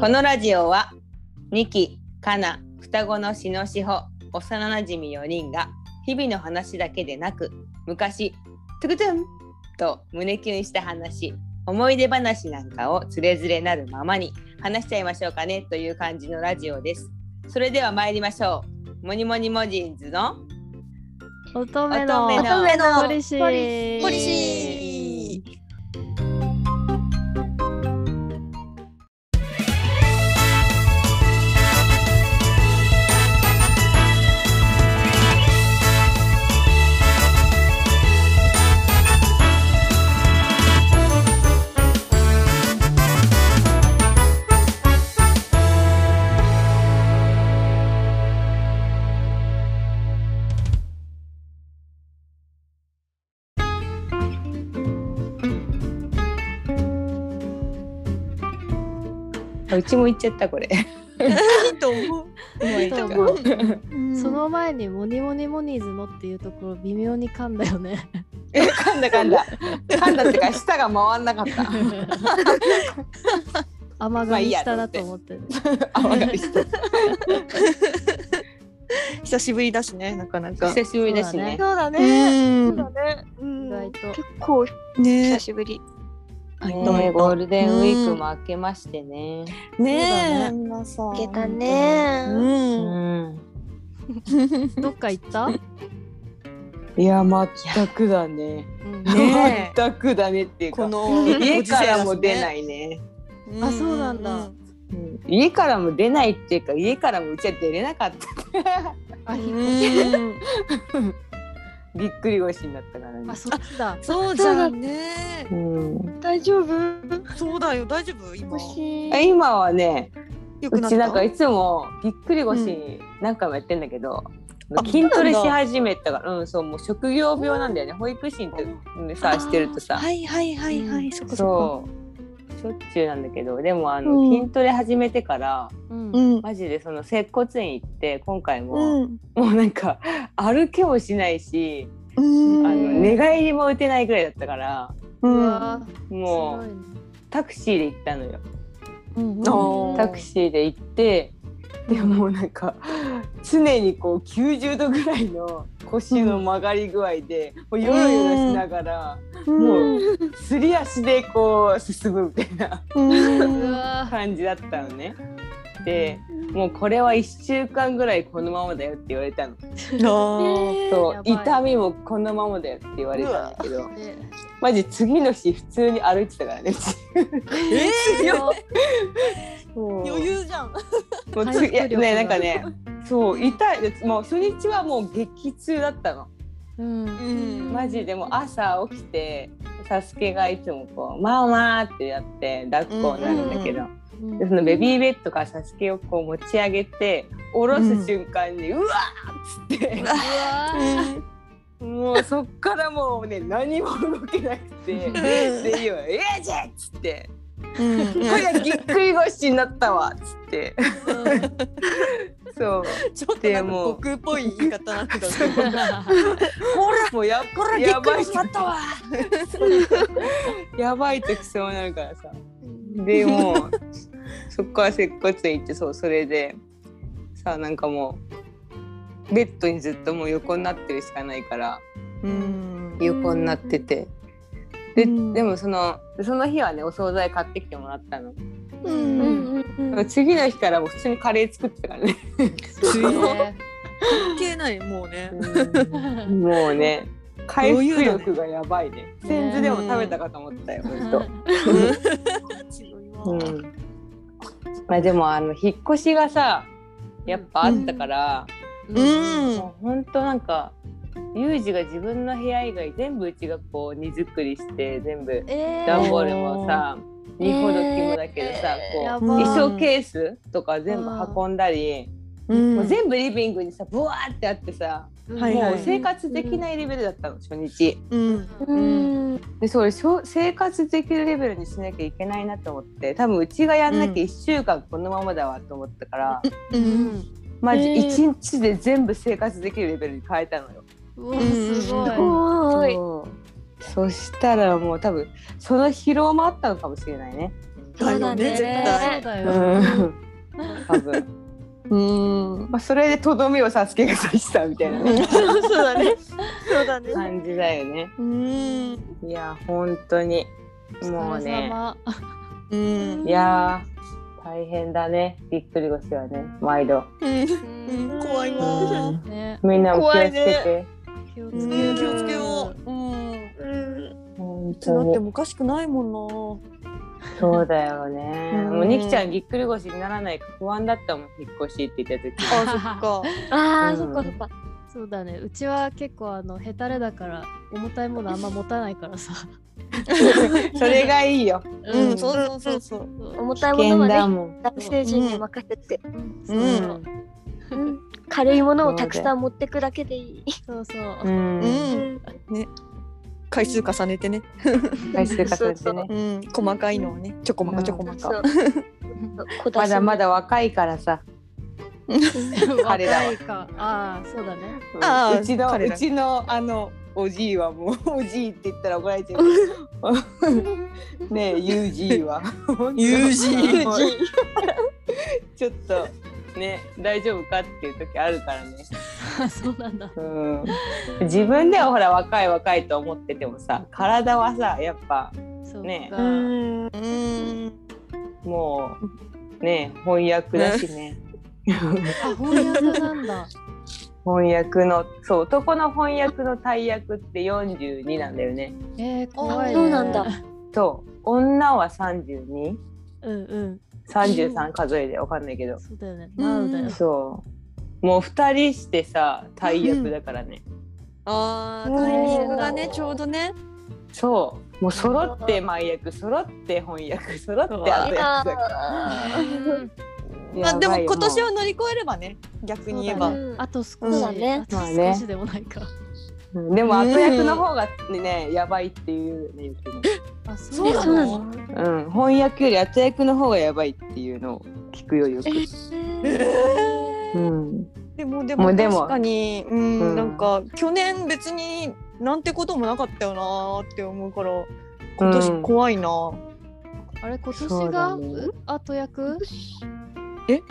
このラジオはニキ、カナ、双子のしのしほ、幼なじみ4人が日々の話だけでなく昔トゥクトゥンと胸キュンした話思い出話なんかをつれづれなるままに話しちゃいましょうかねという感じのラジオです。それでは参りましょう。モニモニモジンズの乙女の乙女のポリシーうちも行っちゃったこれ。いいと思う。いいと思う。うん。その前にモニモニモニーズのっていうところ微妙に噛んだよね。え噛んだ噛んだ。噛んだってか舌が回んなかった。甘まあいいや噛みしたなと思ってる、甘がりした。久しぶりだしね、なかなか。久しぶりだしね。そうだね。ね。そうだね。うん意外と。結構ね久しぶり。はい。ねゴールデンウィークも明けましてね。ねえ、そう皆さん。けたね。う。うん。ん。どっか行った、いや全くだね。うん。ねえ。全くだねっていうかこの家からも出ないね、いあそうなんだ。うん。家からも出ないっていうか家からもうちは出れなかった。あ引っう越しん。びっくり腰になったからね。あそっちだ。そうじゃんね。うん、大丈夫？そうだよ、大丈夫？今。あ今はねうちなんかた。いつもぎっくり腰何回もやってんだけど、あ筋トレし始めたからうんそうもう職業病なんだよね。保育士ってさしてるとさ、はいはいはいはい、そこそそうしょっちゅうなんだけどでもあの、うん筋トレ始めてからうん。マジでその接骨院行って今回も、うん。もうなんか歩けもしないし、うん。あの寝返りも打てないぐらいだったからう。うんわもうねタクシーで行ったのよ。うんうんタクシーで行ってでもなんか常にこう90度ぐらいの腰の曲がり具合で、もうヨロヨロしながら、もうすり足でこう進むみたいな感じだったのね。でもうこれは1週間ぐらいこのままだよって言われたの。あそう痛みもこのままだよって言われたんだけど。でマジ次の日普通に歩いてたからね。ええそう。余裕じゃん。もうついやねなんかねそう痛い。でもう初日はもう激痛だったの。うん。うん。マジでもう朝起きてサスケがいつもこう「ママ」ってやって抱っこになるんだけど、うんでそのベビーベッドからサスケをこう持ち上げて下ろす瞬間に「うわ!」っつってもうそっからもうね何も動けなくて「でいいよええじゃ!」っつって「うん。これぎっくり腰になったわ」っつってそうちょっとなんか悟空っぽい言い方なんだけど。ほらもうやこれやばいぎっくりしまったわ。やばい時そうなるからさでもうそっから接骨院行ってそうそれでさなんかもうベッドにずっともう横になってるしかないからうん。横になってて。で,、うん。でもそのその日はねお惣菜買ってきてもらったの、う。うんんうん。次の日からもう普通にカレー作ってたからね。強いね関係ないもうね。もうね回復力がやばいね。千頭でも食べたかと思ったよほんと。強いわ。うん、まあでもあの引っ越しがさやっぱあったから、うん。もうほんとなんかユージが自分の部屋以外全部うちがこう荷造りして全部えー。段ボールもさ荷ほどきもだけどさ、こうやばい衣装ケースとか全部運んだり、うん。もう全部リビングにさブワーってあってさ、はいはいもう生活できないレベルだったの初日。うん。うんでそれしょ生活できるレベルにしなきゃいけないなと思って多分うちがやんなきゃ1週間このままだわと思ったから、うん。マジえー1日で全部生活できるレベルに変えたのよ。うわすごい。そうそしたらもう多分その疲労もあったのかもしれないね。だよね絶そう対。だよ。うん多分うん。まあそれでとどめをサスケが刺したみたいなねそうだね。そうだね。感じだよねうん。いや本当にもうね様。うん。いやー大変だねぎっくり腰はね毎度うん。うんうん怖いわ。ね、みんなも気をつけて、うん気をつける。気をつけよう。うん。うん。本いつなってもおかしくないもんな。そうだよね、うんもうにきちゃんぎっくり腰にならないか不安だったもん引っ越しって言った時 あ、そっか。ああ、うんそっかそっか。そうだね。うちは結構あのヘタレだから重たいものあんま持たないからさ。それがいいようん、そうそうそうそう。そう重たいものはね、だもん男性陣に任せて、そうそううん軽いものをたくさん持ってくだけでいい。そうそう。ううんん。回数重ねてね。回数重ねてねうん。細かいのをね。ちょこまかちょこまか。まだまだ若いからさ 彼らは若いか。ああ、そうだね。あーうちのうちのあのおじいはもうおじいって言ったら怒られちゃう ねえユージーはユージーもうちょっとね大丈夫かっていう時あるからねあ そうなんだ。うん自分ではほら若い若いと思っててもさ体はさやっぱそうか。ねうん。うん。もうね翻訳だしねあ、翻訳なんだ。翻訳のそう男の翻訳の大役って42なんだよねえー、怖いね。そうなんだ。と女は 32?33 うんうん。数えでわかんないけど。そうだよね。マウだよ。そう。もう2人してさ大役だからね。ああ、タイミングがね、ちょうどね。そう。もう揃って前役。揃って翻訳。揃って後役だから。う。んまあ、でも今年はは乗り越えればね、逆に言えば。うん。あと少し、そうだね。あとまあね少しでもないか。でも後役の方がねやばいっていうよねよくねあ、そうなそうなの？の？うん翻訳より後役の方がやばいっていうのを聞くよよく。えー。うん。でもでももうでも。確かに、うんうん。なんか去年別になんてこともなかったよなーって思うから今年怖いな、あれ、今年が、だね。う後役？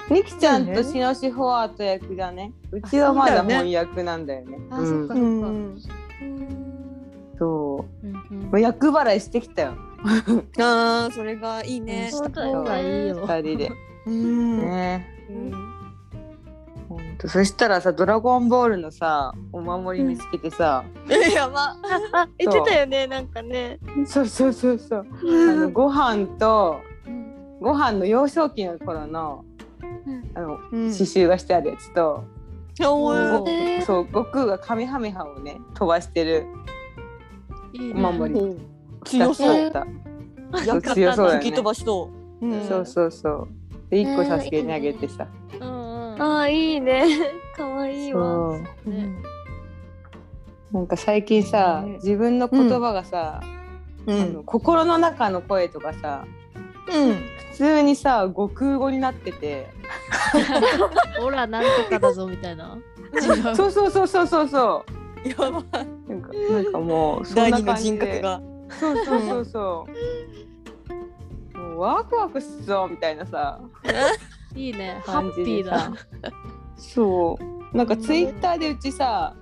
みきちゃんとしのしほは後役だね。うちはまだ翻訳なんだよね。あ、うんそっかそっか。うんそううんうん。もう役払いしてきたよ。あーそれがいいね。し。た方がいいよ。二人で。うん。ね。うん。ほんと。そしたらさ「ドラゴンボール」のさお守り見つけてさ、え やば。あ、言ってたよね、なんかね。そうそうそうそう。あのご飯とご飯の幼少期の頃のあのうん。刺繍がしてあるやつと、そう悟空がカメハメハをね飛ばしてるいいお守りおー2つ強そう。だった、やった強そうだよね吹き飛ばしそう。うんそうそうそうで1個サスケにあげてさ、うんうん。あー、いいね。かわいいわ。そうねなんか最近さ、ね自分の言葉がさ、うあの心の中の声とかさうん。普通にさ悟空語になってて オラなんとかだぞみたいな。違う。そうそうそうそうそうそやばなんかなんかもうそんな第二の感じで人格が。そうそうそうそうもうワクワクすっぞみたいなさいいね。ハッピーだ。そうなんかツイッターでうちさ、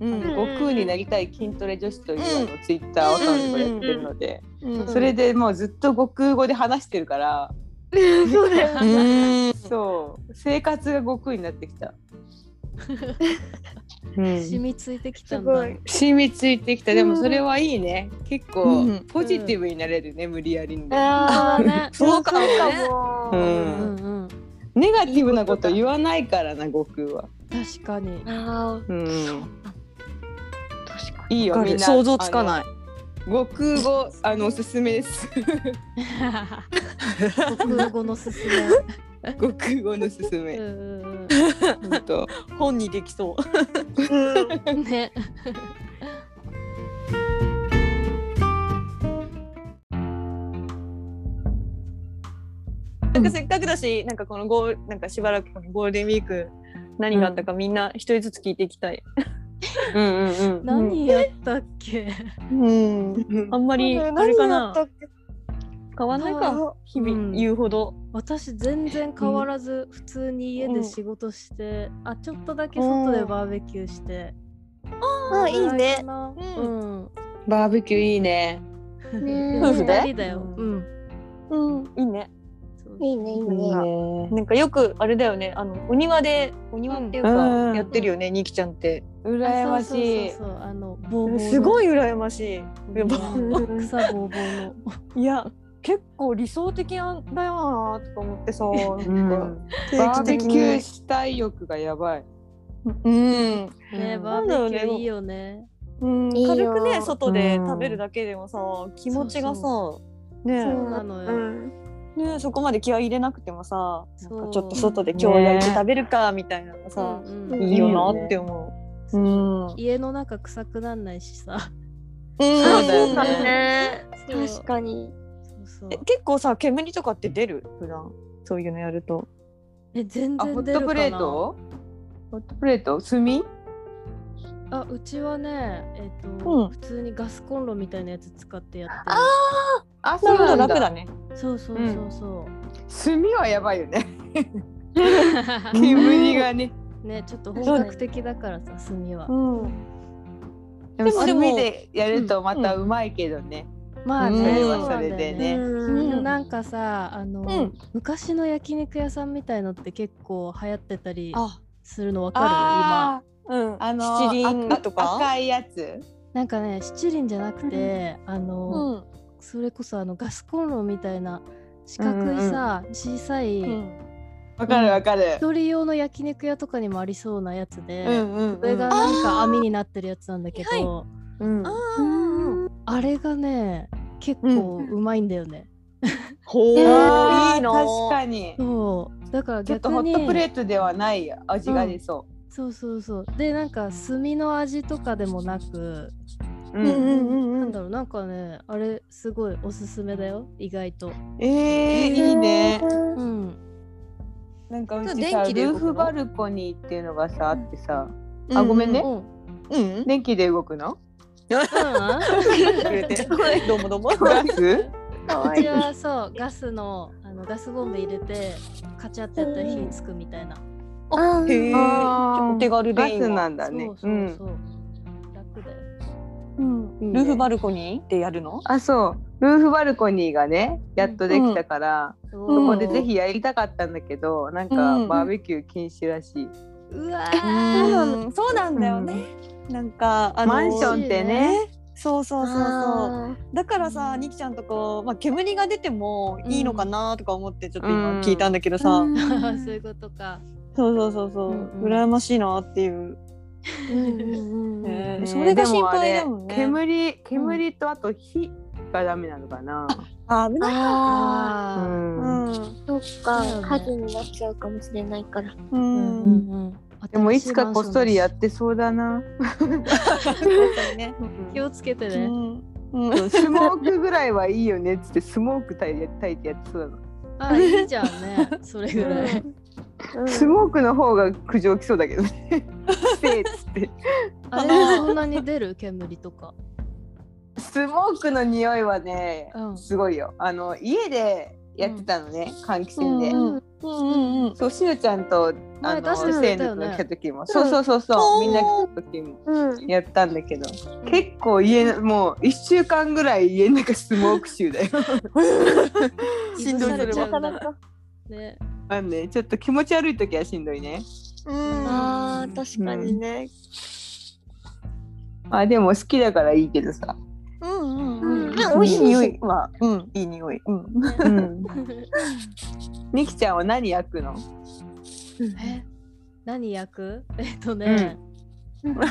うん。悟空になりたい筋トレ女子というあのツイッターアカウンやってるので、うんそれでもうずっと悟空語で話してるから、そうだよ。うん。そう生活が悟空になってきた。うん。染みついてきたんだ。すごい。染みついてきた。でもそれはいいね。結構うんポジティブになれるね、無理やりにね。そうかも。ねもううんんうん。ネガティブなこと言わないからな悟空は、確かに。あー。うん、確かいいよみんな。想像つかない。悟空語あのおすすめです。国語のすす悟 空語のおすすめ。めうんほんと本にできそう。ね。なんかせっかくだし、なんかこのゴールなんかしばらくこのゴールデンウィーク何があったかみんな一人ずつ聞いていきたい。うんうんうん何やったっけ？うん。あんまりあれかな？変わんないか日々うん。言うほど。私全然変わらず普通に家で仕事して、あちょっとだけ外でバーベキューして、あいいね。ううん。ん、バーベキューいいね。ね夫婦で？二人だよ、ううん、うん。いいね。いいねいいいいね。ね。なんかよくあれだよね。あのお庭でお庭っていううん。かやってるよね、にきちゃんって。羨ましい。そうそうそうそう。あのすごい羨ましい。草ボーボーの。いや結構理想的なんだよなとか思ってさ、うんなんかバーベキュー定期したい欲がやばい。的にうんね、うんバーベキューいいよね。うん軽くね外でうん食べるだけでもさ気持ちがさそねそうなのよ。うん。ねそこまで気合い入れなくてもさなんかちょっと外で今日焼いて食べるかみたいなのがさ、うんうんいいよなって思う。うん、うん、家の中臭くなんないしさ。そうだよねそうだね。そう確かに。そうそう。え結構さ煙とかって出る？普段。そういうのやると。え全あ、ホットプ然出るかなレート？ホットプレート？炭？あうちはねえっ、と、うん。普通にガスコンロみたいなやつ使ってやってる。あ、なるほど楽だ。ね。そうそうそうそう、炭はやばいよね。煙がね。ねちょっと本格的だからさ炭は、うん。でも炭でやるとまたうまいけどね。まあね、それはそうなん。それでねなんかさあの、うん。昔の焼肉屋さんみたいのって結構流行ってたりあ、するのわかる？今。あうん。ーあの七輪とか？赤いやつ。なんかね七輪じゃなくて、あの、うん。それこそあのガスコンロみたいな四角いさ、小さい、うん。わかるわかる。一人用の焼肉屋とかにもありそうなやつで、うんうんうん。上がなんか網になってるやつなんだけど、はい。うんあれがね結構うまいんだよね。ほう、あーいいな。確かに。そうだからちょっと逆にホットプレートではない味が出そそうそうそうでなんか炭の味とかでもなく、う。うんうんうんうん。なんだろうなんかねあれすごいおすすめだよ意外と。えー、いいね。うん。なんかうち電さル気で動くの？ーフバルコニーっていうのがさあってさ、あごめんねうん。うん。電気で動くの？くれてどうもどうも。ガス？うちはそう。ガスのあのガスボンベ入れてカチャってやったら火つくみたいな。あへえ。お手軽ガスでいいわなんだね。そうそうそう。楽だよ。うん。ルーフバルコニーでやるの？あそう。ルーフバルコニーがねやっとできたから、そそこでぜひやりたかったんだけどなんかうん。バーベキュー禁止らしい、うわうん。そうなんだよね。なんかあのマンションってね。そうそうそうそう。あだからさ、にきちゃんとか、まあ、煙が出てもいいのかなとか思ってちょっとうん。今聞いたんだけどさ、ー そういうことか。そうそうそうそう、うんうん。羨ましいなっていう、うんうんうんね。ねそれが心配だもんね。でもあれ煙煙とあと火がダメなのかな、あ危ないうあー。ん。うん。そっか。火事になっちゃうかもしれないから。ううんんうんうん。でもいつかこっそりやってそうだな、ね、気をつけてうね。ん。うん。スモークぐらいはいいよねっつってスモーク炊いてやってそうだな、あいいじゃんね。それぐらい。うん。スモークの方が苦情きそうだけどね。せえっつって。あれでそんなに出る？煙とか。スモークの匂いはね、うん。すごいよ。あの家でやってたのね、換気扇で、うんうん。うんうんそうしのちゃんとあのせーの来た時も、そうそうそうそう。みんな来た時もうん。やったんだけど、結構家のもう1週間ぐらい家の中スモーク臭だよ。しんどい。それ。ね。あのねちょっと気持ち悪い時はしんどいね。うん。ああ、確かにね。あでも好きだからいいけどさ。うんでも美味しいし匂いは、うん、いい匂い。うん。うん。みきちゃんは何焼くの？え何焼く？えっとね、ま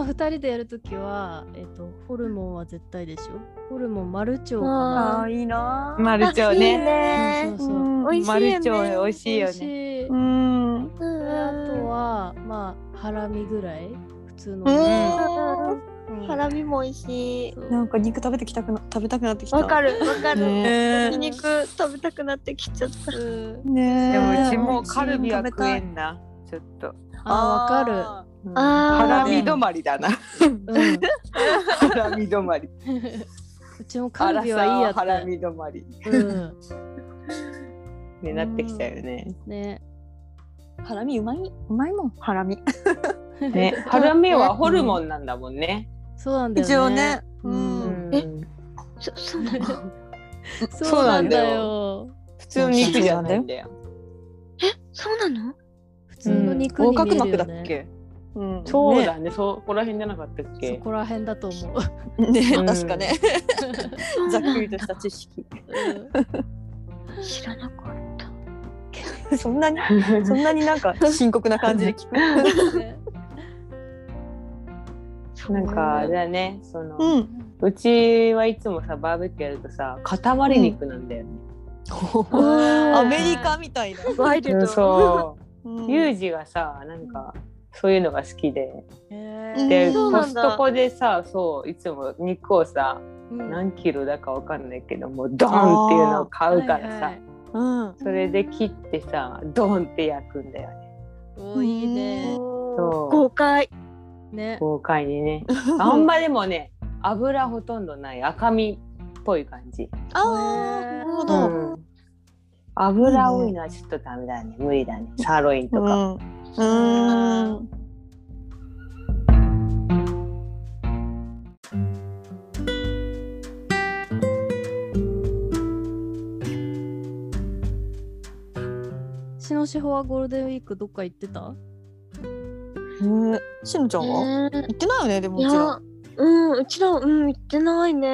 あ、2人でやるときは、えっと、ホルモンは絶対でしょ？ホルモンマルチョウかな？ああ、いいな。マルチョウいいね。ねそうそうそう。美味しいよね。マルチョウ美味しいよ美味しねい。うん。うんであとはまあハラミぐらい？普通の。うん。ねうんハラミも美味しい。なんか肉食べてきたくな、食べたくなってきた。わかるわかる。肉食べたくなってきちゃった。うん。ね。でもうちえもうカルビは食えんな。ちょっと。あわかる。あうん。あー。ハラミ止まりだな。うん。ハラミ止まり。うちもカルビはいいやつ。ハラミ止まり。うん。になってきちゃうよね。ね。ハラミうまい？うまいもん。ハラミね、ハラミはホルモンなんだもんね。そうなんだよね。一応ね。ううん。んえ？そ そうなの？そうなんだよ。普通の肉じゃないんだよ。そうなの？普通の肉横に見隔膜だっえるよねけ？うん。そうだね、そこら辺じゃなかったっそけ。こら辺だと思う。ね確かね。ざっくりとした知識。知らなかった。そんなにそんなになんか深刻な感じで聞くなんかあれだ。ね、その、うん。うちはいつもさバーベキューやるとさ塊肉なんだよね。アメリカみたいな。ワイルド。そう。うん。ユージがさなんかそういうのが好きで、でコストコでさそういつも肉をさうん。何キロだかわかんないけどもドーンっていうのを買うからさ、はいはい。うん。それで切ってさドーンって焼くんだよね。おいいね。そう。豪快。ね。豪快にね。あんまでもね油ほとんどない。赤身っぽい感じ、ああなるほうどん、油多いのはちょっとダメだね。無理だね。サーロインとか、うん。うん。しのしほはゴールデンウィークどっか行ってた？ね。しのちゃんは？え行ってないよねでもいうちら。や、うん、うちら、うん、行ってないね。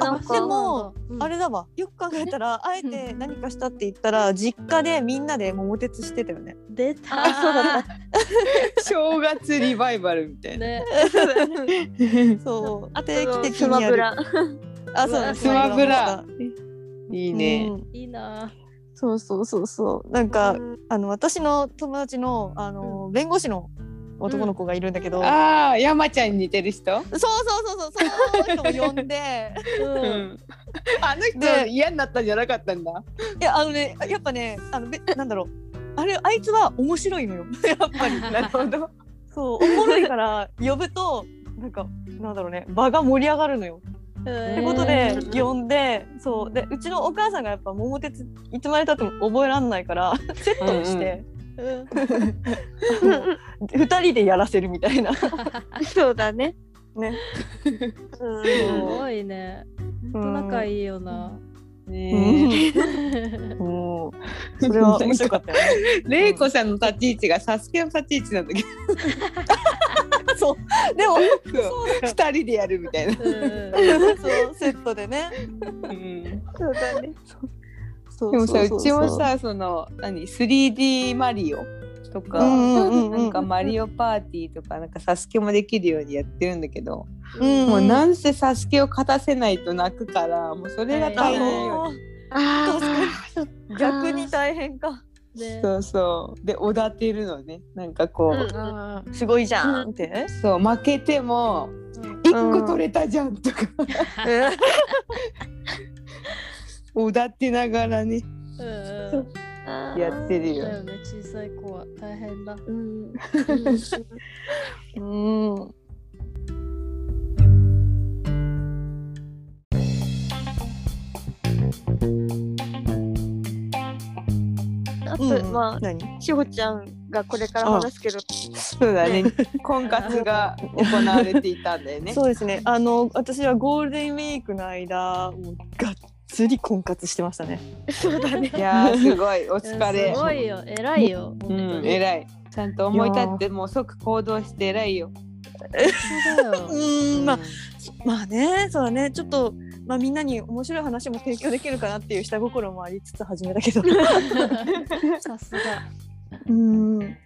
なんでか、もうん。あれだわ。よく考えたらあえて何かしたって言ったら実家でみんなで桃鉄してたよね。出た。あそうだっ 正月リバイバルみたいな、ね。そう。あ定期と、的にやる。スマブラ。あそうだスマブラ。いいいね、いいな。そうそうそうそう。なんか、うん。あの私の友達のあの、弁護士の男の子がいるんだけど、ああ山ちゃんに似てる人？そうそうそうそうその人も呼んで。うん。あの人で嫌になったんじゃなかったんだ？いやあのねやっぱねあのべなんだろう。あれあいつは面白いのよ。やっぱり。なるほど。そうおもろいから呼ぶとなんかなんだろうね。場が盛り上がるのよ。ってことで呼んでそう。でうちのお母さんがやっぱ桃鉄いつまでたっても覚えらんないからセットにして、二人でやらせるみたいな。そうだね。ね。うんすごいね仲いいよなねもうそれは面白かったよね。え。れいこさんの立ち位置がサスケの立ち位置なんだけど、そうでもそう二人でやるみたいな。うんそうセットでね。うんそうだね。そうでもさ、そうちもさ、その何 3D マリオとか、うんうんうんうんなんかマリオパーティーとかなんかサスケもできるようにやってるんだけど、うんもうなんせサスケを勝たせないと泣くから、もうそれが大変よ。ああ確かあ、ー。逆に大変か。ねそうそう。で、おだてるのね。なんかこう、うんあすごいじゃんって。そう、負けても、ー一個取れたじゃんとか、おだてながらね、うんうんやってるよだ。よね小さい子は大変だうん。うん。あと、うんまあ、何？しほちゃんがこれから話すけど、そうだね。婚活が行われていたんだよね。そうですね。あの私はゴールデンウィークの間もうがっつり婚活してましたね。そうだね。いやー、すごい、お疲れす。ごいよ偉いようん、に偉い。ちゃんと思い立って、もう即行動して偉いよ。そうだよ うんまあうんまあねそうだねちょっとまあみんなに面白い話も提供できるかなっていう下心もありつつ始めたけど。さすがうん。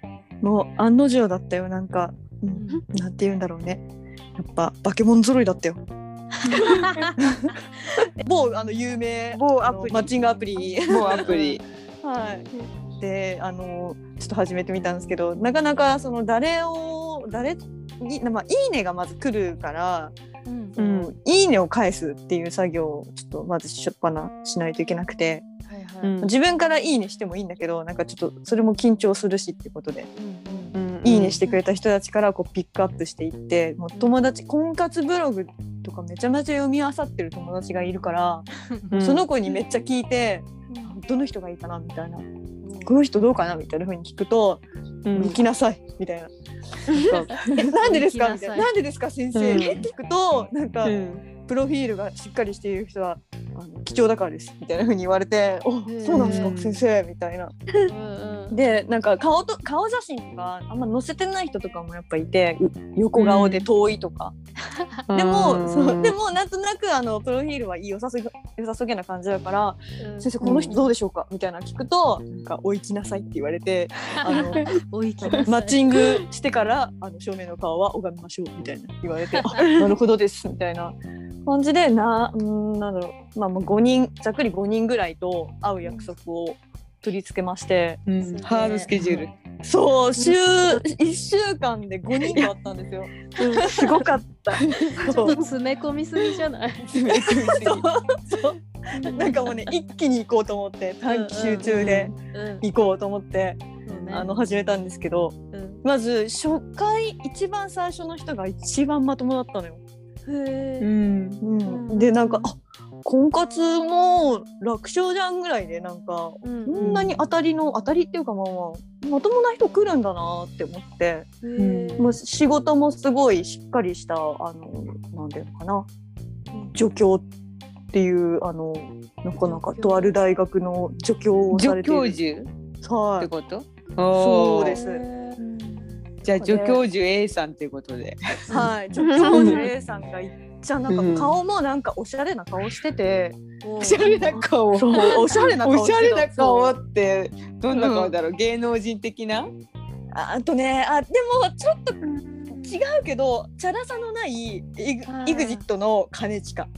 もう案の定だったよなんか、ううんん、なんて言うんだろうね。やっぱ化け物揃いだったよ。某あの有名某アプリ。マッチングアプリ。もうアプリ。はい。で、あのちょっと始めてみたんですけど、なかなかその誰を誰にまあいいねがまず来るから、うん。いいねを返すっていう作業をちょっとまずしょっぱなしないといけなくて、はいはい。うん自分からいいねしてもいいんだけど、なんかちょっとそれも緊張するしっていうことで、うん。うんいいねしてくれた人たちからこうピックアップしていって、もう友達婚活ブログとかめちゃめちゃ読み漁ってる友達がいるから、うん。その子にめっちゃ聞いて、どの人がいいかなみたいな。この人どうかなみたいな風に聞くと「うん。行きなさい」みたいな。なんかえなんでですか？みたい。な。なんでですか先生、うん。って聞くとなんか、うんプロフィールがしっかりしている人はあの貴重だからですみたいな風に言われて「おそうなんですか、うん先生」みたいな。でなんか顔と顔写真とかあんま載せてない人とかもやっぱいてう横顔で遠いとか、でも、そうでもなんとなくあのプロフィールはいい良さそげ良さそげな感じだから「先生この人どうでしょうか?」みたいなの聞くと「なんかお行きなさい」って言われて あのマッチングしてからあの正面の顔は拝みましょうみたいな言われて「あ なるほどです」みたいな感じでなうーんなんだろう。まあもう5人ざっくり5人ぐらいと会う約束を取り付けまして。うん。ハードスケジュール。そう週1週間で5人と会ったんですよ。すごかった。ちょっと詰め込みすぎじゃない？そう。そう。なんかもうね一気に行こうと思って短期集中でうん。行こうと思って、そうね。あの始めたんですけど。うん。まず初回一番最初の人が一番まともだったのよ。うん。うん、でなんかあ婚活も楽勝じゃんぐらいでなんかうん。こんなに当たりの当たりっていうかまあまあまともな人来るんだなって思って。へー。もう仕事もすごいしっかりしたあのなんていうのかな。助教っていうあのなかなかとある大学の助教をさ助れている教授？っはい。てこと？そうですじゃあ助教授 A さんっていうことで。はい。助教授 A さんがいっちゃなんか顔もなんかおしゃれな顔してて、おおしゃれな顔。おしゃれな顔おしゃれな顔ってどんな顔だろう、芸能人的な？ああとねあでもちょっと違うけどチャラさのないイグはい。イグジットの兼近。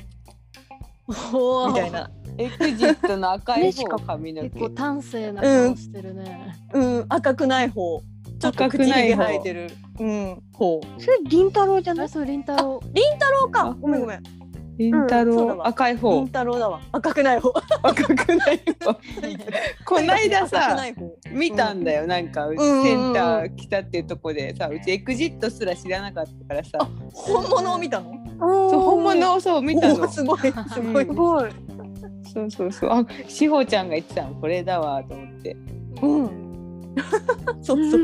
みたいな。エクジットの赤い方髪の結構毛。端正な顔してるね。うん。赤くない方ちょっと赤口ひげくない方生えてる。うん。方それりんたろうじゃない？そうりんたろそうか。あごめんごめん。りんたろううんそうだわ。赤い方。りん。たろうだわ。赤くない方。赤くない方。こないださ見たんだよ。なんかセンター来たっていうとこでさうちエクジットすら知らなかったからさ。本物を見たの？そう本物をそう見たの。すごいすごいうん。ごい。そうそうそう。あ志保ちゃんが言ってたのこれだわと思って。うん そうそ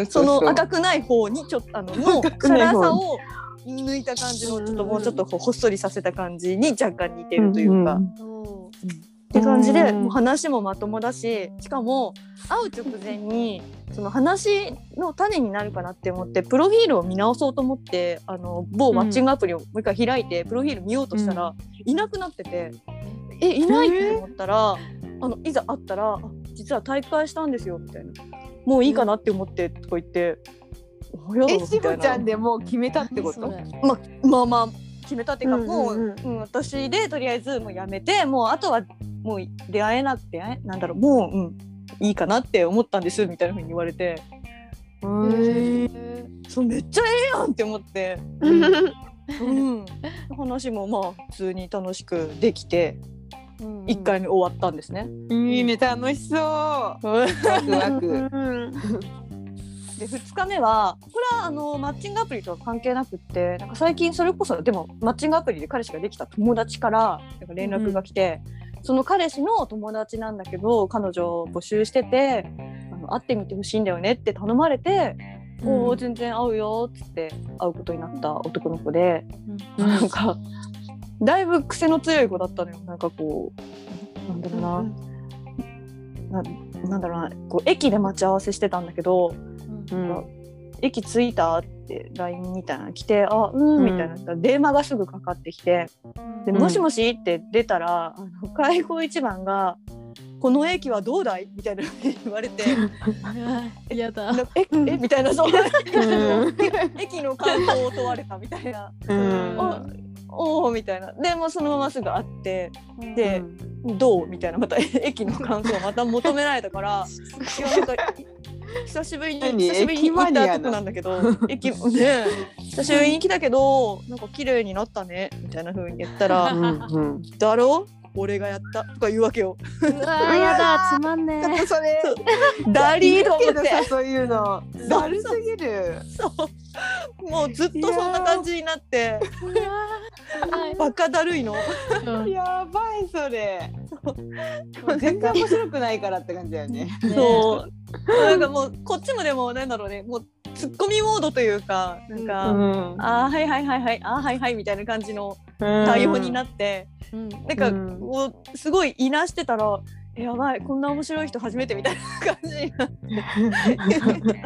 う。その赤くない方にちょっとあののチさを抜いた感じのちょっともうちょっとほっそりさせた感じに若干似てるというか、んっおて感じでうんもう話もまともだししかも会う直前にその話の種になるかなって思ってプロフィールを見直そうと思ってあの某マッチングアプリをもう一回開いてプロフィール見ようとしたら、いなくなってて。えいないって思ったら、あのいざ会ったらあ実は大会したんですよみたいな。もういいかなって思ってとか言って。おやだえ志みたいな。保ちゃんでもう決めたってこと？まあまあまあ決めたっていうか、もう、うん。うん私でとりあえずもうやめてもうあとはもう出会えなくてなんだろうもう、うん、いいかなって思ったんですみたいなふうに言われて。へー。そうめっちゃええやんって思って、うん。うん、話もまあ普通に楽しくできて。うん1回目終わったんですね。いいね楽しそう。ワクワク。うん。で2日目はこれはあのマッチングアプリとは関係なくってなんか最近それこそでもマッチングアプリで彼氏ができた友達からなんか連絡が来て、その彼氏の友達なんだけど彼女を募集しててあの会ってみてほしいんだよねって頼まれて「うん。おお全然会うよ」っつって会うことになった男の子で、うん。なんかだいぶ癖の強い子だったのよ。なんかこうなんだろうな。ななんだろうな。こう駅で待ち合わせしてたんだけど、うん。駅着いたって LINE みたいなの来て「あうん」うん。みたいな、電話がすぐかかってきて「でうん。もしもし?」って出たらあの開口一番が「この駅はどうだい? 」みたいな言われて。うんやだ。なええみたいなそううん。駅の観光を問われたみたいな。うん。あおおみたいな。でもうそのまますぐ会ってでどう？みたいな。また 駅の感想をまた求められたから。いやなんか久しぶりに何？久しぶりに行っ駅マニアなたとこなんだけど駅？ね久しぶりに来たけどなんか綺麗になったねみたいな風に言ったらうんうん。だろ？俺がやったとか言うわけよ。うわーやだつまんねえ。それダリーと思ってけどさそういうの。だるすぎる。そう。もうずっとそんな感じになって。バカだるいの。うん。やばいそれ。全然面白くないからって感じだよね。そう。なんかもうこっちもでもなんだろうね。もうツッコミモードというかなんか、ん。あーはいはいはいはいあーはいはいみたいな感じの対応になって、うんなん。かすごいいなしてたらえやばいこんな面白い人初めてみたいな感じになって。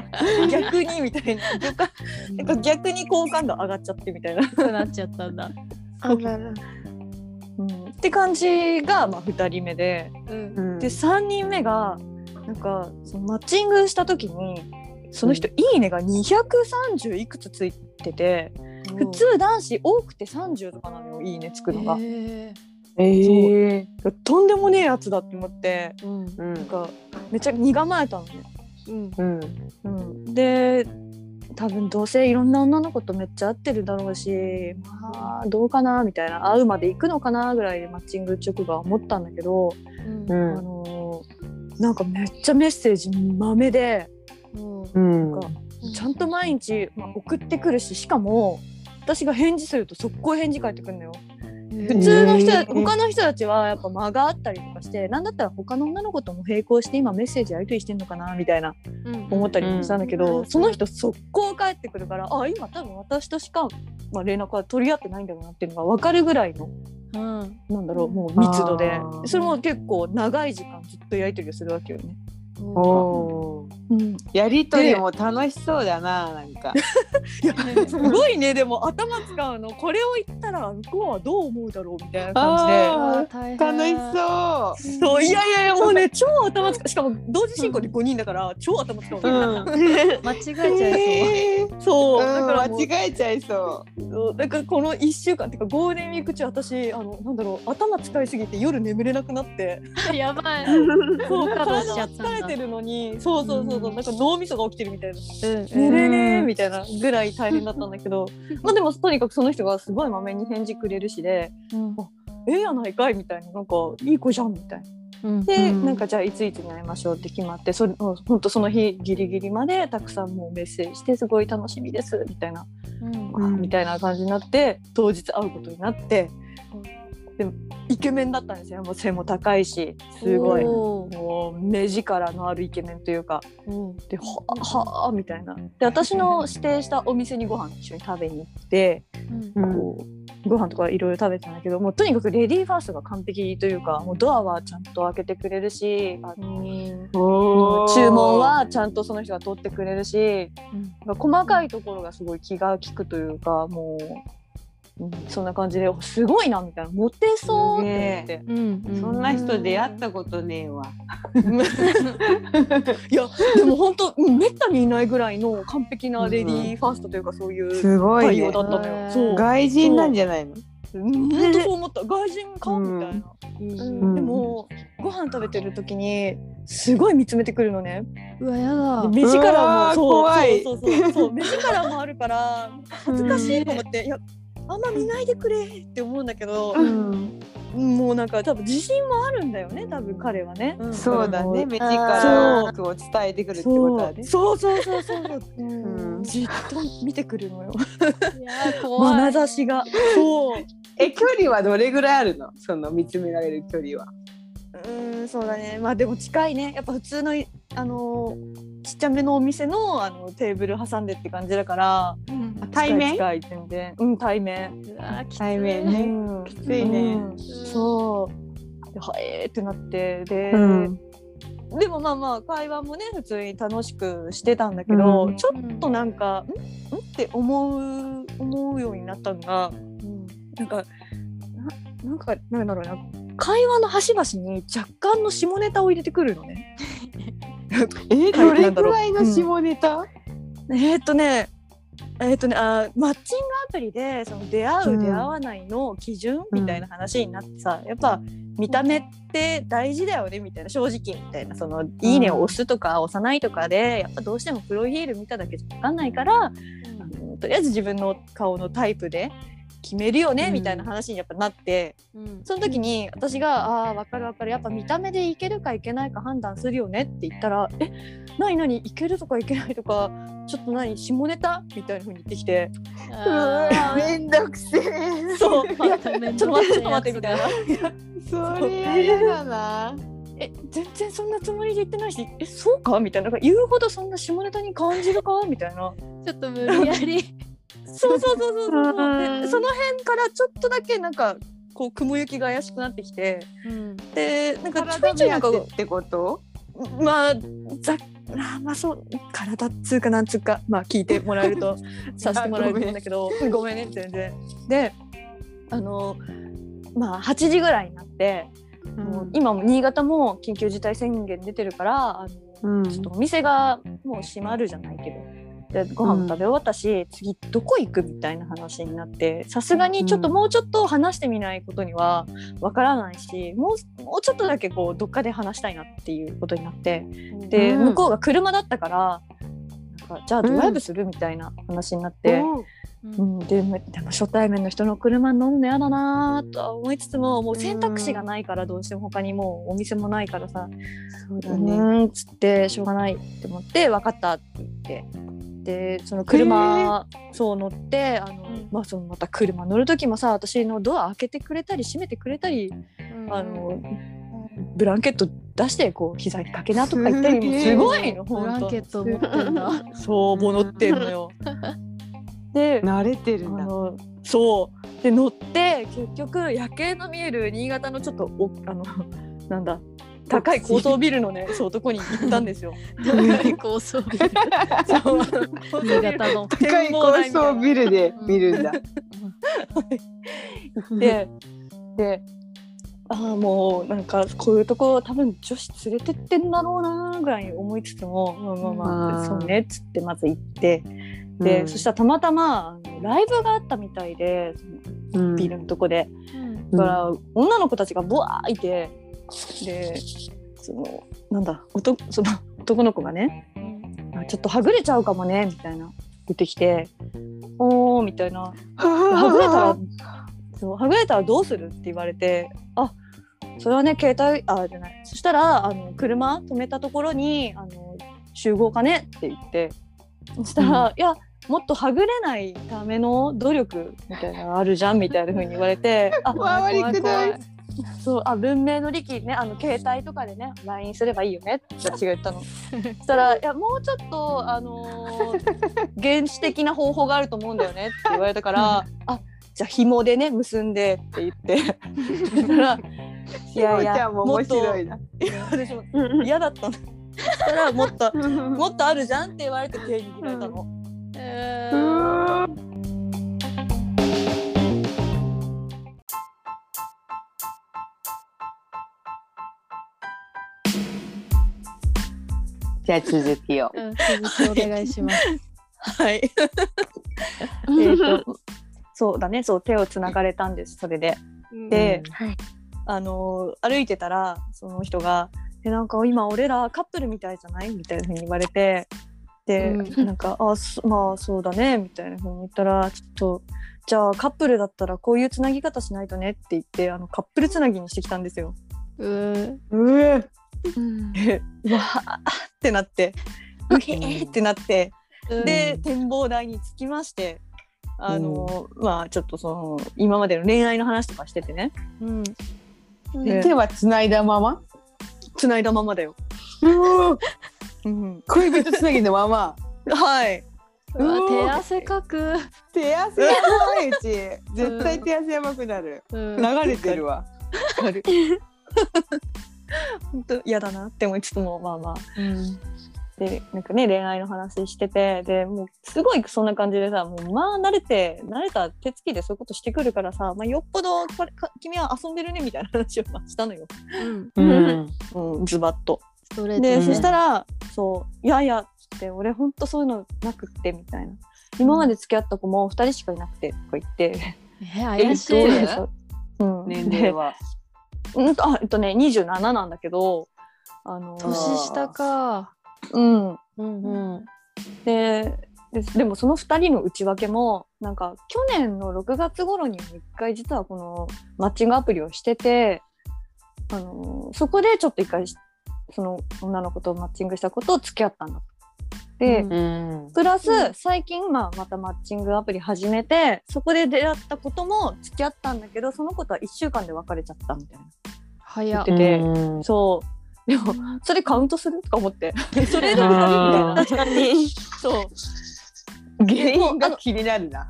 逆にみたいな。なんかなんか逆に好感度上がっちゃってみたいな、くなっちゃったんだ。あらら。うん、って感じが、まあ、2人目で。うん。で3人目がなんかそのマッチングした時にその人、いいねが230いくつついてて普通男子多くて30とかなのよいいねつくのが。へええとんでもねえやつだって思って。ーうん。うん。なんかめっちゃ身構えたのね。うん。うん。うん、で多分どうせいろんな女の子とめっちゃ会ってるだろうしまあどうかなみたいな。会うまで行くのかなぐらいでマッチング直後は思ったんだけど、うん。うんあのーなんかめっちゃメッセージまめでうん。うん。なんかちゃんと毎日、まあ、送ってくるししかも私が返事すると速攻返事返ってくるのよ。普通の人、他の人たちはやっぱ間があったりとかしてなんだったら他の女の子とも並行して今メッセージやり取りしてんのかなみたいな思ったりもしたんだけど、うん。その人速攻帰ってくるからあ今多分私としか、まあ、連絡は取り合ってないんだろうなっていうのが分かるぐらいのうん。なんだろうもう密度で。それも結構長い時間ずっとやり取りをするわけよね。おー。うん、やりとりも楽しそうだななんか。いやすごいね。でも頭使うの。これを言ったら向こうはどう思うだろうみたいな感じで。楽しそう。そういやいやいやもうね超頭使う。しかも同時進行で5人だから超頭使うの、うん。間違えちゃいえーそう、だうんからもう間違えちゃいそそう。だからこの1週間っていうかゴールデンウィーク中私あのなんだろう頭使いすぎて夜眠れなくなって。そう。やばい。そうゃ疲れてるのにそうそうそうそうなんか脳みそが起きてるみたいな。うん寝れねーみたいなぐらい大変だったんだけど。まあでもとにかくその人がすごいまめに返事くれるしでうん。ええやないかいみたいななんかいい子じゃんみたいな。うん。で、うん。なんかじゃあいついつに会いましょうって決まってそれほんとその日ギリギリまでたくさんもうメッセージしてすごい楽しみですみたいな、うん。うんみたいな感じになって当日会うことになって、でもイケメンだったんですよ。もう背も高いしすごい。もう目力のあるイケメンというか。うん。でははあみたいな。で私の指定したお店にご飯一緒に食べに行って、うん。うんこうご飯とかいろいろ食べてたんだけどもうとにかくレディーファーストが完璧というかもうドアはちゃんと開けてくれるしあおー注文はちゃんとその人が取ってくれるしうん。細かいところがすごい気が利くというかもう、うん、そんな感じですごいなみたいなモテそうって思って。うんそんな人出会ったことねえわ。いやでも本当うんめったにいないぐらいの完璧なレディーファーストというかそういう対応だったのよ。うんそう。外人なんじゃないの？うん本当そう思った。外人かみたいな。うん。でもご飯食べてる時にすごい見つめてくるのね。うわやだ。で目力もそう怖い。そうそうそうそう。目力もあるから恥ずかしいと思って、いやあんま見ないでくれって思うんだけど、うん。もうなんか多分自信もあるんだよね多分彼はね。うんそうだね。目そう力を伝えてくるってことだね。そうそうそうそうそう、う。んじっと見てくるのよ。いや怖い眼差しがそう。え距離はどれぐらいあるの？その見つめられる距離は。うんそうだね。まあでも近いね。やっぱ普通のいあのーちっちゃめのお店のあのテーブル挟んでって感じだからうん。対面？近いうん対面。対面ね。うん。きついね。うん。そう。ではえーってなってで、うん。でもまあまあ会話もね普通に楽しくしてたんだけど、うん。ちょっとなんか、ん？ん？って思う思うようになったのがうん。なんかななんかなんだろうな。会話の端々に若干の下ネタを入れてくるのね。えどれぐらいの下ネタ？えーっとねえーっとねあーマッチングアプリでその出会う、うん。出会わないの基準みたいな話になってさやっぱ見た目って大事だよねみたいな正直みたいな。その「いいね」を押すとか押さないとかでやっぱどうしてもプロフィール見ただけじゃ分かんないからとりあえず自分の顔のタイプで決めるよね、うん。みたいな話にやっぱなってうん。その時に私が「ああー分かる分かる。やっぱ見た目でいけるかいけないか判断するよね」って言ったら「え何何いけるとかいけないとかちょっと何下ネタ?」みたいな風に言ってきてあー。めんどくせえ。そう。ちょっと待ってちょっと待ってみたいな。それ嫌だな。え全然そんなつもりで言ってないしえそうかみたいな。なんか言うほどそんな下ネタに感じるかみたいな。ちょっと無理やりそうそうそうそうそう。うんでその辺からちょっとだけなんかこう雲行きが怪しくなってきてうん。でなんかちょいちょいなんかってこと？まあざあまあそう体っつうかなんつうか。まあ聞いてもらえると させてもらえると思うんだけど。ごめんね。全然。であのまあ8時ぐらいになって、もう今も新潟も緊急事態宣言出てるからあのうん。ちょっとお店がもう閉まるじゃないけどでご飯も食べ終わったし、次どこ行くみたいな話になってさすがにちょっとうん。もうちょっと話してみないことにはわからないしもうもうちょっとだけこうどっかで話したいなっていうことになってで、うん。向こうが車だったからなんかじゃあドライブするみたいな話になって。うん。うん、でもでも初対面の人の車に乗るの嫌だなとは思いつつももう選択肢がないからどうしても他にもうお店もないからさそうだうね。ーんっつってしょうがないって思って分かったって言ってでその車そう乗ってあの、ん。まあそのまた車乗る時もさ私のドア開けてくれたり閉めてくれたりあのブランケット出してこう膝にかけなとか言ったりもすごいのブランケット持ってんだそうもう乗ってんのよ。で慣れてるんだ。そう。で乗って結局夜景の見える新潟のちょっとおあのなんだ高い高層ビルのね そうとこに行ったんですよ。高い高層ビルそう新潟の高い高層ビルで見るんだ。ででああもうなんかこういうとこ多分女子連れてってんだろうなぐらいに思いつつもまあまあまあうんそうねっつってまず行ってで、うんそしたらたまたまライブがあったみたいでビルのとこで。うんだから女の子たちがブワーいてでそのなんだ男その男の子がねあちょっとはぐれちゃうかもねみたいな言ってきて「おー」みたいな「はぐれたらそうはぐれたらどうする?」って言われて「あそれはね携帯あじゃないそしたらあの車止めたところにあの集合かね?」って言ってそしたら「いやもっとはぐれないための努力みたいなのあるじゃん」みたいな風に言われて「あ 回りくどい。そうあ文明の利器ねあの携帯とかでね LINE すればいいよねって私が言ったの。そ したら「いやもうちょっとあのー 原始的な方法があると思うんだよね」って言われたから「あじゃあ紐でね結んで」って言って。そ したら「いやいやんも面白いな。私も嫌だったの。そしたらもっともっとあるじゃんって言われて手握られたの。えうーじゃあ続きを。うん続きお願いします。はい。えっと そうだねそう手をつながれたんですそれで。で、はいあのー歩いてたらその人が「えなんか今俺らカップルみたいじゃない?」みたいな風に言われてで、うなんか「あそ まあそうだね」みたいな風に言ったらちょっと。じゃあカップルだったらこういうつなぎ方しないとね？って言ってあのカップルつなぎにしてきたんですよ。うーうえ。でう わーってなってうへーってなってで展望台に着きましてあのまあちょっとその今までの恋愛の話とかしててねうんで手は繋いだまま？繋いだままだよ。うん、恋人つなぎのまま。はい。手汗かく。手汗やばいうち。絶対手汗やばくなる。うん流れてるわ。本当嫌だなって思いつつもまあまあ。うん。でなんかね恋愛の話しててでもうすごいそんな感じでさもうまあ慣れて慣れた手つきでそういうことしてくるからさ、まあ、よっぽどこれか君は遊んでるねみたいな話をまあしたのよ、うん。うん。うん、ズバッと。ストレートで、ね。そしたらそう「いやいや」って俺ほんとそういうのなくってみたいな。今まで付き合った子も2人しかいなくてとか言って。え怪しい。うん、年齢は。でうんとあえっとね27なんだけどあの年下か。うんうんうん。でででもその2人の内訳もなんか去年の6月頃にも1回実はこのマッチングアプリをしてて、あのそこでちょっと1回その女の子とマッチングしたことを付き合ったんだで、うんうん。プラスうん。最近、まあ、またマッチングアプリ始めてそこで出会ったことも付き合ったんだけどその子とは1週間で別れちゃったみたいな。言っててうん。そう。でもそれカウントする？とか思って。それで2人みたいな確かに。そう。原因が気になるな。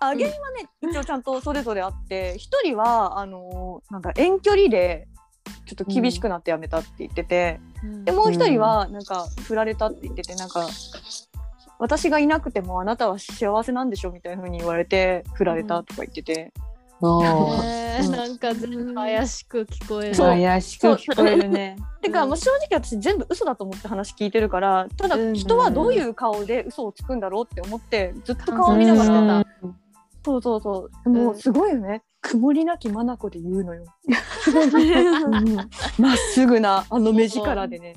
あ原因はね一応ちゃんとそれぞれあって一人はあのなんか遠距離でちょっと厳しくなってやめたって言ってて、でもう一人はなんか振られたって言っててなんか私がいなくてもあなたは幸せなんでしょみたいな風に言われて振られたとか言ってて、ねえなんか全部怪しく聞こえる。怪しく聞こえるね。てか、まあ、正直私全部嘘だと思って話聞いてるからただうん。人はどういう顔で嘘をつくんだろうって思ってずっと顔を見ながら。そうそうそう。もうすごいよね。曇りなき眼で言うのよ。うんまっすぐなあの目力でね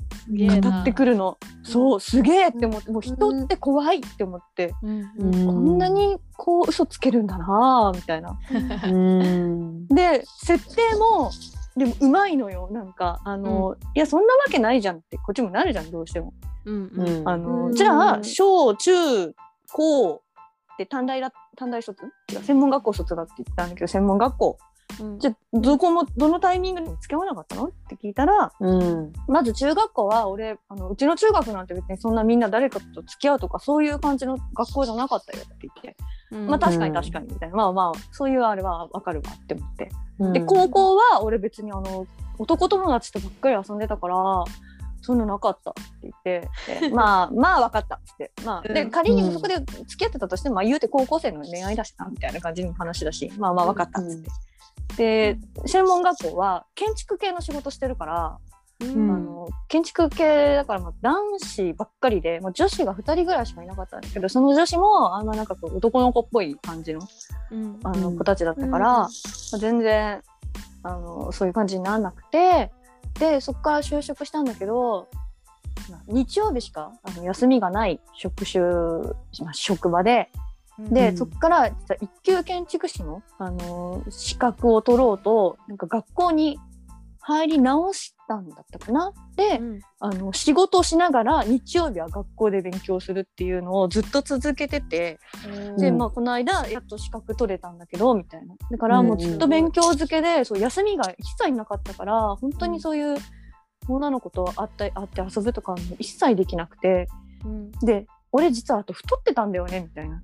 語ってくるの。そうすげえって思ってもう人って怖いって思って、うんここんなにこう嘘つけるんだなあみたいな。うん。で設定もでもうまいのよなんかあの、いやそんなわけないじゃんってこっちもなるじゃんどうしても。うんううんん。あの、うんじゃあ小中高で短大だ短大卒？専門学校卒だって言ったんだけど専門学校。うん。じゃあどこもどのタイミングでも付き合わなかったの？って聞いたらうん。まず中学校は俺あのうちの中学なんて別にそんなみんな誰かと付き合うとかそういう感じの学校じゃなかったよって言って、うん。まあ確かに確かにみたいな、まあまあそういうあれはわかるわって思って、うん。で高校は俺別にあの男友達とばっかり遊んでたからそんななかったって言ってで まあまあ分かったっつって、まあ、でうん。仮にそこで付き合ってたとしても、まあ、言うて高校生の恋愛だしなみたいな感じの話だしまあまあ分かったっつって。で専門学校は建築系の仕事してるから、うん。あの建築系だからまあ男子ばっかりで、まあ、女子が2人ぐらいしかいなかったんだけどその女子もあんまなんかこう男の子っぽい感じのうん。あのうん。子たちだったから、まあ全然あのそういう感じにならなくてでそこから就職したんだけど、まあ日曜日しかあの休みがない職種、まあ、職場で。で、うん。そこから実は一級建築士の、あの資格を取ろうとなんか学校に入り直したんだったかな。で、うん。あの仕事をしながら日曜日は学校で勉強するっていうのをずっと続けてて、で、うん。まあ、この間やっと資格取れたんだけどみたいな。だからもうずっと勉強漬けで、そう休みが一切なかったから本当にそういう女の子と会った会って遊ぶとかも一切できなくて。うん。で俺実はあと太ってたんだよねみたいな。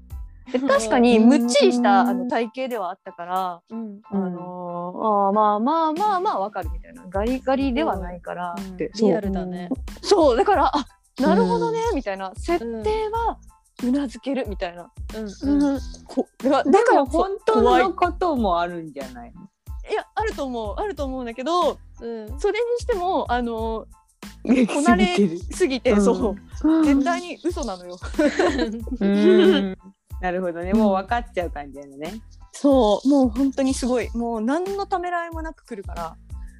で確かにむっちりしたあの体型ではあったから、うん。あのーあーまあまあまあまあわかるみたいな。ガリガリではないからって、リアルだね。そう。だからあなるほどね、みたいな。設定はうなずけるみたいな。うん。うん。こだから本当のこともあるんじゃないの？い。やあると思う。あると思うんだけどうん。それにしてもあの こなれすぎて、う。ん。そう絶対に嘘なのよ。うんなるほどね。もう分かっちゃう感じだよね。そう。もう本当にすごい。もう何のためらいもなく来るから。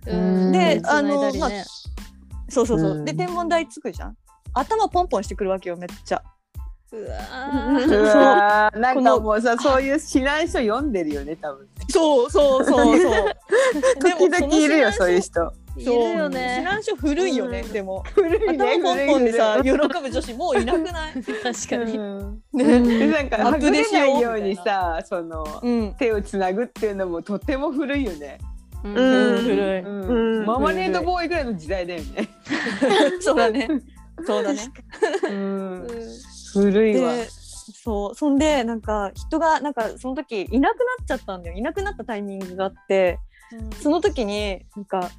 うん。であのね。そうそうそう、うん。で天文台つくじゃん。頭ポンポンしてくるわけよめっちゃ。うわなんこのかもうさそういう指南書読んでるよね多分。そうそうそうそう。時々いるよそういう人。いそう。るよ指ね。南書古いよね、うん。でも。古い頭ねポンポンでさ喜古い古いぶ女子もういなくない？確かに。うん。ね。でなんかアッはぐれないようにさそのうん。手をつなぐっていうのもとても古いよね。ううん。古い、うん。うん。ママネードボーイぐらいの時代だよね。そうだね。そうだね。うん。古いわ。でそう。そんでなんか人がなんかその時いなくなっちゃったんだよ。いなくなったタイミングがあってその時になんか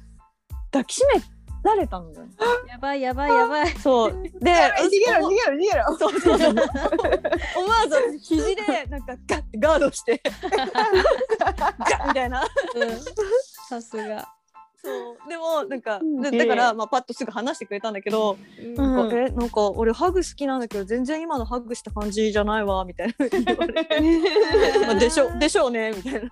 抱きしめられたんだよ。ねやばいやばいやばい。そう。で逃げろ逃げろ逃げろ。そうそうそう。思わず私肘でなんかガッてガードして。ガッみたいな。うん。さすが。そう。でもなんかだから、まあ、パッとすぐ話してくれたんだけど、うん。なんかえなんか俺ハグ好きなんだけど全然今のハグした感じじゃないわみたいな風に言われて。まあでしょでしょうねみたいな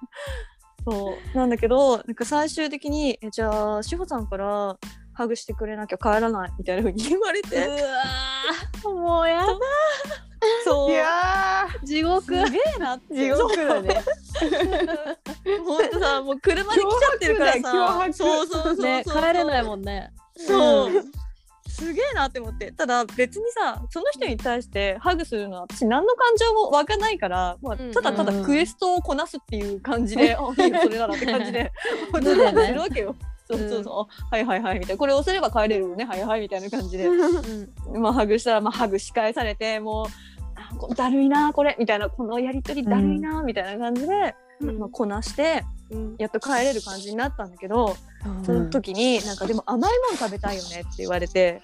そう。なんだけどなんか最終的にえじゃあ志保さんからハグしてくれなきゃ帰らないみたいな風に言われうてわー。もうやだ。そう。いや地獄。すげえな地獄だね。ほんとさもう車で来ちゃってるからさ。そうそうそうそうね帰れないもんね。そう、すげえなって思って。ただ別にさその人に対してハグするのは私何の感情も湧かないから、まあ、うん。ただただクエストをこなすっていう感じで、あいいよそれならって感じでるわけよ。そうそうそう、はいはいはいみたいな。これ押せれば帰れるよね。はいはいみたいな感じで、うん。まあハグしたらまあハグし返されてもうだるいなこれ。みたいなこのやりとりだるいなみたいな感じで、こなしてうん。やっと帰れる感じになったんだけど、その時になんかでも甘いもん食べたいよねって言われて。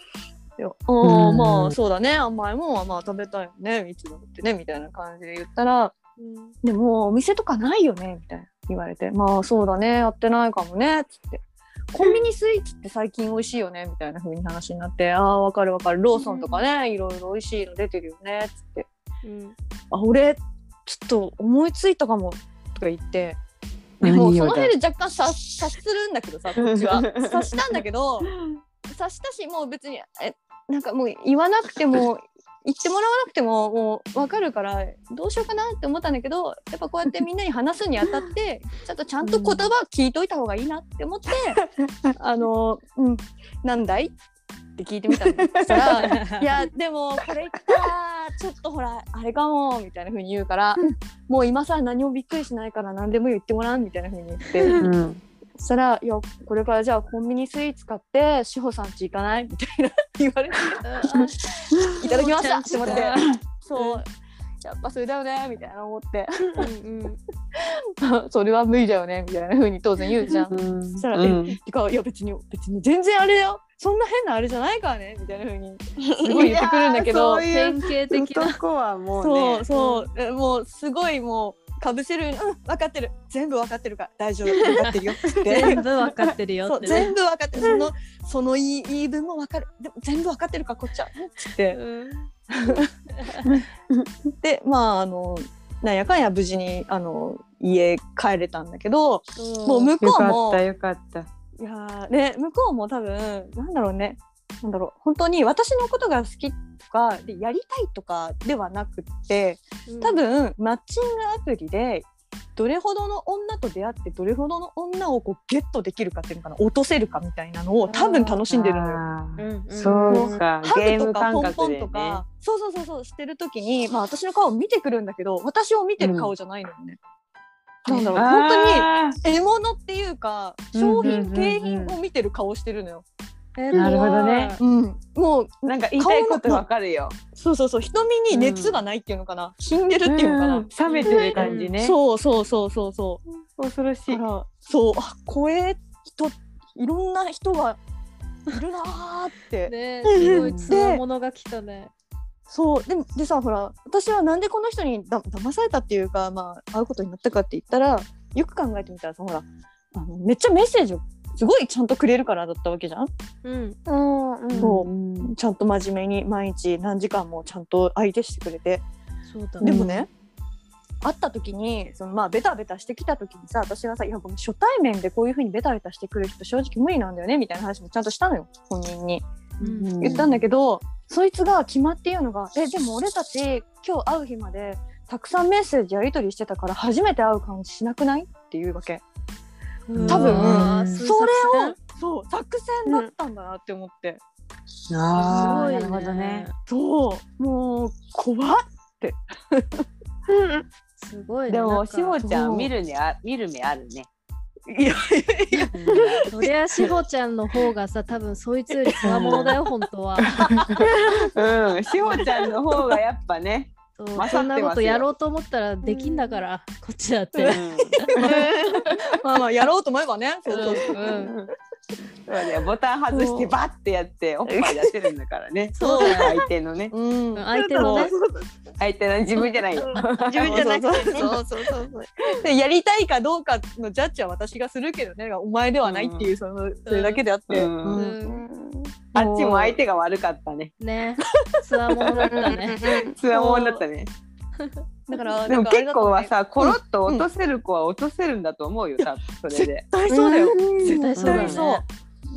あーうん。まあそうだね。甘いもんはまあ食べたいよねいつだってねみたいな感じで言ったらでもお店とかないよねみたいな言われて。まあそうだね。やってないかもねっつって。コンビニスイーツって最近美味しいよねみたいな風に話になって。ああわかるわかる。ローソンとかねいろいろ美味しいの出てるよねっつって。うん。あ俺ちょっと思いついたかもとか言って。でもその辺で若干察察するんだけどさ こっちは。察したんだけど察したしもう別にえなんかもう言わなくても 言ってもらわなくてももう分かるからどうしようかなって思ったんだけどやっぱこうやってみんなに話すにあたって ちょっとちゃんと言葉聞いといた方がいいなって思って「あのうんなんだい?」って聞いてみたの。そしたら「いやでもこれ言ったらちょっとほらあれかも」みたいな風に言うから「もう今更何もびっくりしないから何でも言ってもらう」みたいな風に言って。うん。そしたら「いやこれからじゃあコンビニスイーツ買って志保さん家行かない?」みたいな言われて「いただきました」って思ってそうやっぱそれだよねみたいな思って。うん それは無理だよねみたいな風に当然言うじゃん。うん。そしたら、うん。えてかいや別に別に全然あれだよ。そんな変なあれじゃないからねみたいな風にすごい言ってくるんだけど。典型的な。男はもうそねうそう、えもうすごいもうかぶせるうん分かってる。全部分かってるから大丈夫分かってるよ。って。全部わかってるよね。全部分かってる。そのその言い言い分も分かる。でも全部分かってるからこっちは。つって。うん でまああのなんやかんや無事にあの家帰れたんだけどもう向よこうかっもたよかった。いやーね向こうも多分なんだろうね。なんだろう。本当に私のことが好きとかでやりたいとかではなくって多分マッチングアプリでどれほどの女と出会ってどれほどの女をこうゲットできるかっていうのかな落とせるかみたいなのを多分楽しんでるのよ。あーうんうんそうか、ハゲームグとかポン感覚でね。ポンとか、そうそうそうそうしてる時に、まあ、私の顔見てくるんだけど私を見てる顔じゃないのよね。なんだろう本当に獲物っていうかうん商品うんうんうん景品を見てる顔してるのよ。えなるほどね。うん、もうなんか言いたいことわかるよ。そうそうそう。瞳に熱がないっていうのかな、死んでるっていうのかな、ん。冷めてる感じね。そうそうそうそうそう。恐ろしい。そう。あ怖え人いろんな人がいるなーって、ねすごいつわものが来たね。そう。でもでさほら私はなんでこの人にだ騙されたっていうかまあ会うことになったかって言ったらよく考えてみたらさほらあのめっちゃメッセージをすごいちゃんとくれるからだったわけじゃん、うん。うん。うん。そう。うんちゃんと真面目に毎日何時間もちゃんと相手してくれて。そうだでもね、会った時にそのまあベタベタしてきた時にさ私がさ「いやごめん初対面でこういう風にベタベタしてくる人正直無理なんだよね」みたいな話もちゃんとしたのよ本人に。うん。言ったんだけど、そいつが決まって言うのが「えでも俺たち今日会う日までたくさんメッセージやり取りしてたから初めて会う感じしなくない?」っていうわけ多分うんそれをそう作戦だったんだなって思って、ああ、すごいね。なるほどね。そう。もう怖っすごいね。でも、しほちゃん見るにあ、見る目あるね。いやいやいや。そりゃしほちゃんの方がさ多分そいつよりつわものだよ本当は。うん、しほちゃんの方がやっぱね。そんなことやろうと思ったらできんだから、こっちだって、うん。まあまあやろうと思えばね。そうそううんそうだよボタン外してバッてやっておっぱい出せるんだからね。そう相手のね。うん。相手のね。相手の自分じゃないよ。自分じゃなくてね。そうそうそうそう。でやりたいかどうかのジャッジは私がするけどね。お前ではないっていうそのそれだけであって、うん。うん。うんあっちも相手が悪かったね。ね。つわものだったね。つわもんだったね。だからでも結構はささ、コロッと落とせる子は落とせるんだと思うよ、多分それ絶で。対そうだよ、うん。絶対そうだね。対そう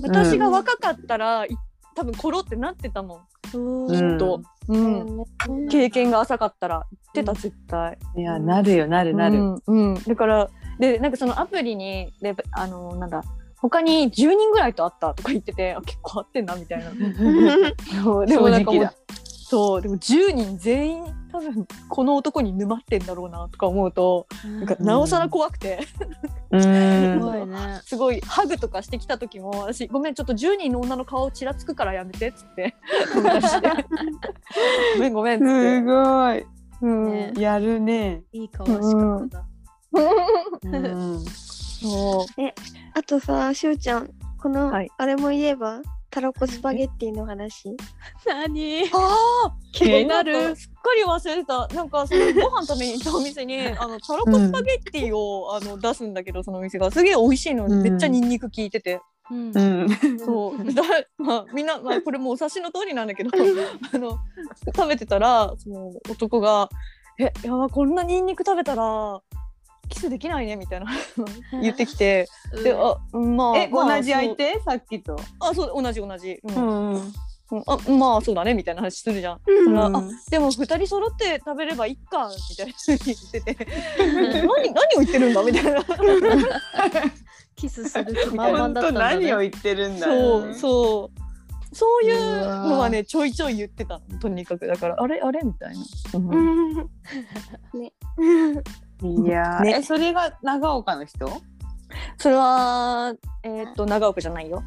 私が若かったらい多分コロってなってたもん。おーうん。と、うん、経験が浅かったら言ってた絶対。いやなるよなるなる。うんうん、だからでなんかそのアプリにであのなんだ他に10人ぐらいと会ったとか言っててあ結構会ってんなみたいな。そうでもなんかもうそうでも10人全員多分この男に沼ってんだろうなとか思うとなんかなおさら怖くて、うすん。ごいね。すごいハグとかしてきた時も私ごめんちょっと10人の女の顔ちらつくからやめてっつって。ごめんごめんっつって。す。ごい。うん。ね。やるね。いい顔し そう。あとさしおちゃんこの、はい。あれも言えば？たらこスパゲッティの話？何？あー！気にななんかすっかり忘れてた。なんかそのご飯食べに行ったお店に あのたらこスパゲッティを、あの出すんだけどそのお店がすげえ美味しいの、うんめっちゃニンニク効いてて。うん。うん。そう。だ、まあ、みんな、まあ、これもうお察しの通りなんだけど あの食べてたらその男が「えやばこんなニンニク食べたらキスできないね」みたいな。言ってきて。であまあえまあ同じ相手？さっきと？そうあそう同じ同じ、うん。ん。うん。あまあそうだねみたいな話するじゃん。うんあでも二人揃って食べればいいかみたいな言ってて。何何を言ってるんだみたいな。キスする気満々本当だったんだ何をね。言ってるんだそうそう。そういうのはうねちょいちょい言ってた。のとにかく。だからあれあれ？みたいな、うん。うん。ねいやーねえそれが長岡の人？それはえーっと長岡じゃないよ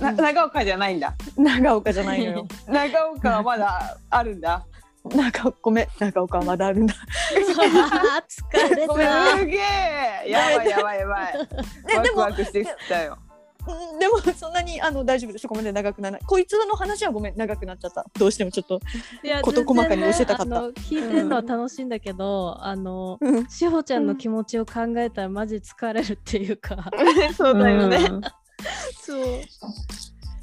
な長岡じゃないんだ。長岡じゃないのよ 長岡はまだあるんだ。長岡ごめん長岡はまだあるんだ 疲れた。すげえ。やばいやばいやばい。ワクワクしてきたよ。う んでもそんなにあの大丈夫ですごめんね長くならないこいつの話はごめん長くなっちゃったどうしてもちょっと事細かに教えたかったね聞いてるのは楽しいんだけど、あのうんしほちゃんの気持ちを考えたらマジ疲れるっていうか。そうだよね。そう。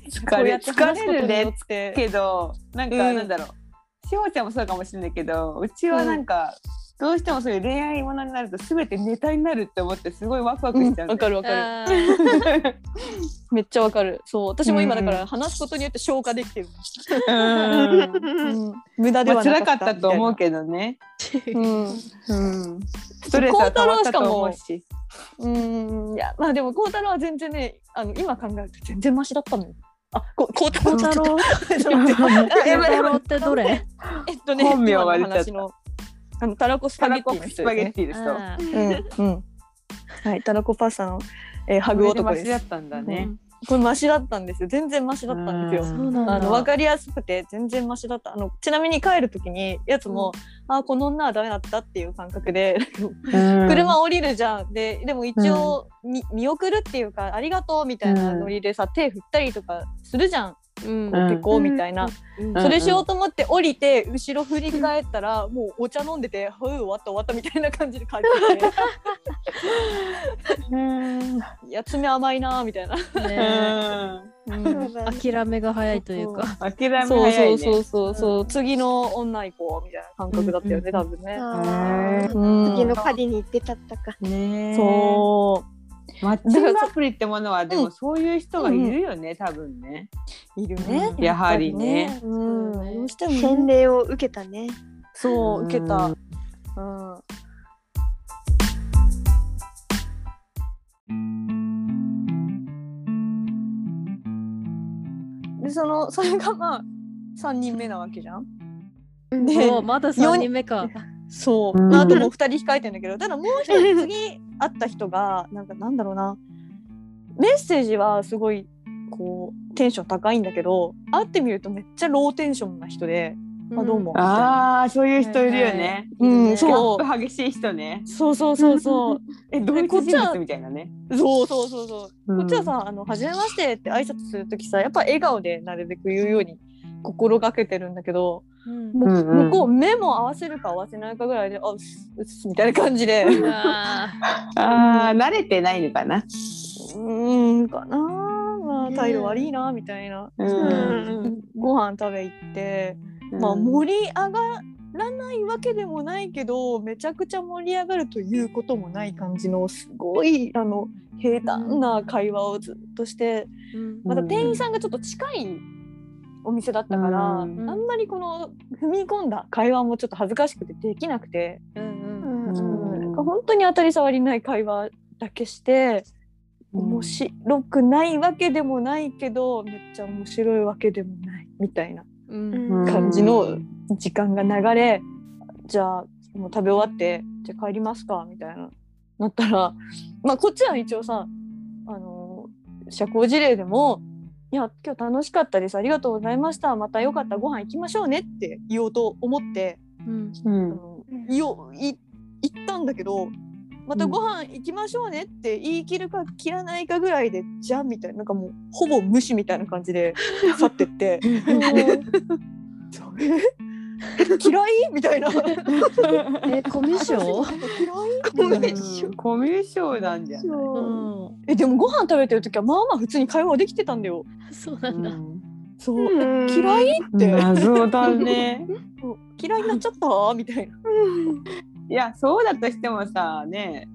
疲れ疲れるねってけどなんかうんなんだろう。しほちゃんもそうかもしれないけど、うちはなんか。どうしてもそういう恋愛ものになると全てネタになるって思ってすごいワクワクしちゃうんだよわかるわかる。めっちゃわかる。そう私も今だから話すことによって消化できてる、うん。無駄でまあはなかった。辛かったと思うけどね。ど、うん。うん。ストレスは溜まったと思うし。うん。いやまあでも孝太郎は全然ねあの今考えると全然マシだったのよ。あこ孝太郎 孝太郎ちょってどれ？えっとね本名が今の出ちゃった。話のあのたらこスパゲッティのタラコス人ですねパゲッティですと。あー。うんうん。はいたらこパスタの、えー、ハグ男です。マシだったんだね。これマシだったんですよ。全然マシだったんですよ。あの分かりやすくて全然マシだった。あのちなみに帰る時にやつも、あこの女はダメだったっていう感覚で、車降りるじゃん。ででも一応、み見送るっていうかありがとうみたいなノリでさ、手振ったりとかするじゃんうん。こうってこうみたいな、うん。んそれしようと思って降りて後ろ振り返ったら、もうお茶飲んでて「ふう終わった終わった」みたいな感じで帰ってき うん。て「いや爪甘いな」みたいな。ねうん。諦めが早いというか。諦めそう早いね。そうそうそうそう、次の女行こうみたいな感覚だったよね、うん。多分ね。うん。次のパリに行ってたったか。ねそうマッチングアプリってものはでうんもそういう人がいるよね、多分ね。いるね、うんやはりねぱうん、どうしてもね洗礼を受けたね。そう受けた。ううん。でその それがまあ三人目なわけじゃん。でおまだ3人目か。そう、うんまあ、あともう2人控えてんだけどただもう一人 次会った人がなんかなんだろうな。メッセージはすごいこうテンション高いんだけど会ってみるとめっちゃローテンションな人で「あどうも」。ああそういう人いるよね。うん、ギャそう。ップ激しい人ね。そうそうそうそう。え同一こっちは人物みたいなね。そうそうそうそう、うん。こっちはさ「あの初めまして」って挨拶する時さやっぱ笑顔でなるべく言うように心がけてるんだけどうん。向こう目も合わせるか合わせないかぐらいで「あうっすうっす」みたいな感じで。あああ慣れてないのかな。うーんかな。まあ態度悪いなみたいな、うん。うん。ご飯食べ行って、まあ盛り上がらないわけでもないけどめちゃくちゃ盛り上がるということもない感じのすごいあの平坦な会話をずっとしてーうん。また店員さんがちょっと近いお店だったから、うん。あんまりこの踏み込んだ会話もちょっと恥ずかしくてできなくて、うんうんうんうん。なんか本当に当たり障りない会話だけして面白くないわけでもないけどめっちゃ面白いわけでもないみたいなうん。感じの時間が流れ、じゃあもう食べ終わってじゃあ帰りますかみたいななったらまあこっちは一応さあの社交辞令でも「いや今日楽しかったです。ありがとうございました。またよかったらご飯行きましょうね」って言おうと思って、うん。うん。あの言おうい言ったんだけど。またご飯行きましょうねって言い切るか切らないかぐらいでじゃんみたいななんかもうほぼ無視みたいな感じで去ってって 嫌い？みたいな。えコミュ障？嫌い？コミュ障コミュ障なんじゃない？うんえでもご飯食べてる時はまあまあ普通に会話できてたんだよ。そうなんだ。そう、うん。嫌いって、謎だね。嫌いになっちゃった？みたいな。いやそうだとしてもさね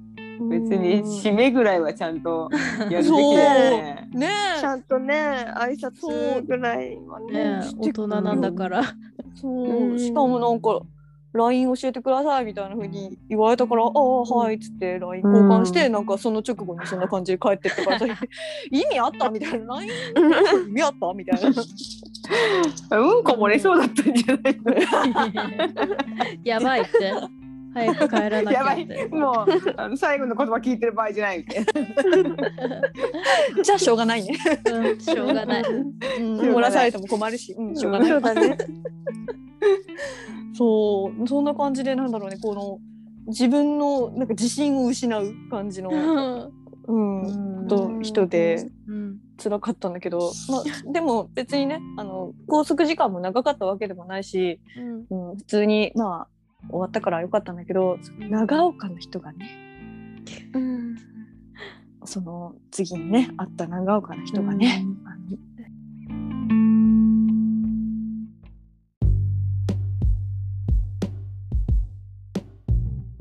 別にうん。締めぐらいはちゃんとやるべきだよね。ね。ちゃんとね挨拶ぐらいはね。ねえ大人なんだからそう。うん。しかもなんか LINE 教えてくださいみたいな風に言われたから「ああはい」っつって LINE 交換して、なんかその直後にそんな感じで帰ってってからさ 意味あった？みたいな LINE 意味あった？みたいな。うんこ漏れそうだったんじゃない やばいって早く帰らなきやばい。もうあの最後の言葉聞いてる場合じゃない。みたいなじゃあしょうがないね、うんしょうがない。うん、漏らされても困るし、うん、しょうがない。そうだねそうそんな感じでなんだろうね。この自分のなんか自信を失う感じの、うん、と人でうん。辛かったんだけど、まあ、でも別にねあの拘束時間も長かったわけでもないし、うん。うん、普通にまあ終わったからよかったんだけど長岡の人がねうんその次にね会った長岡の人がね、あの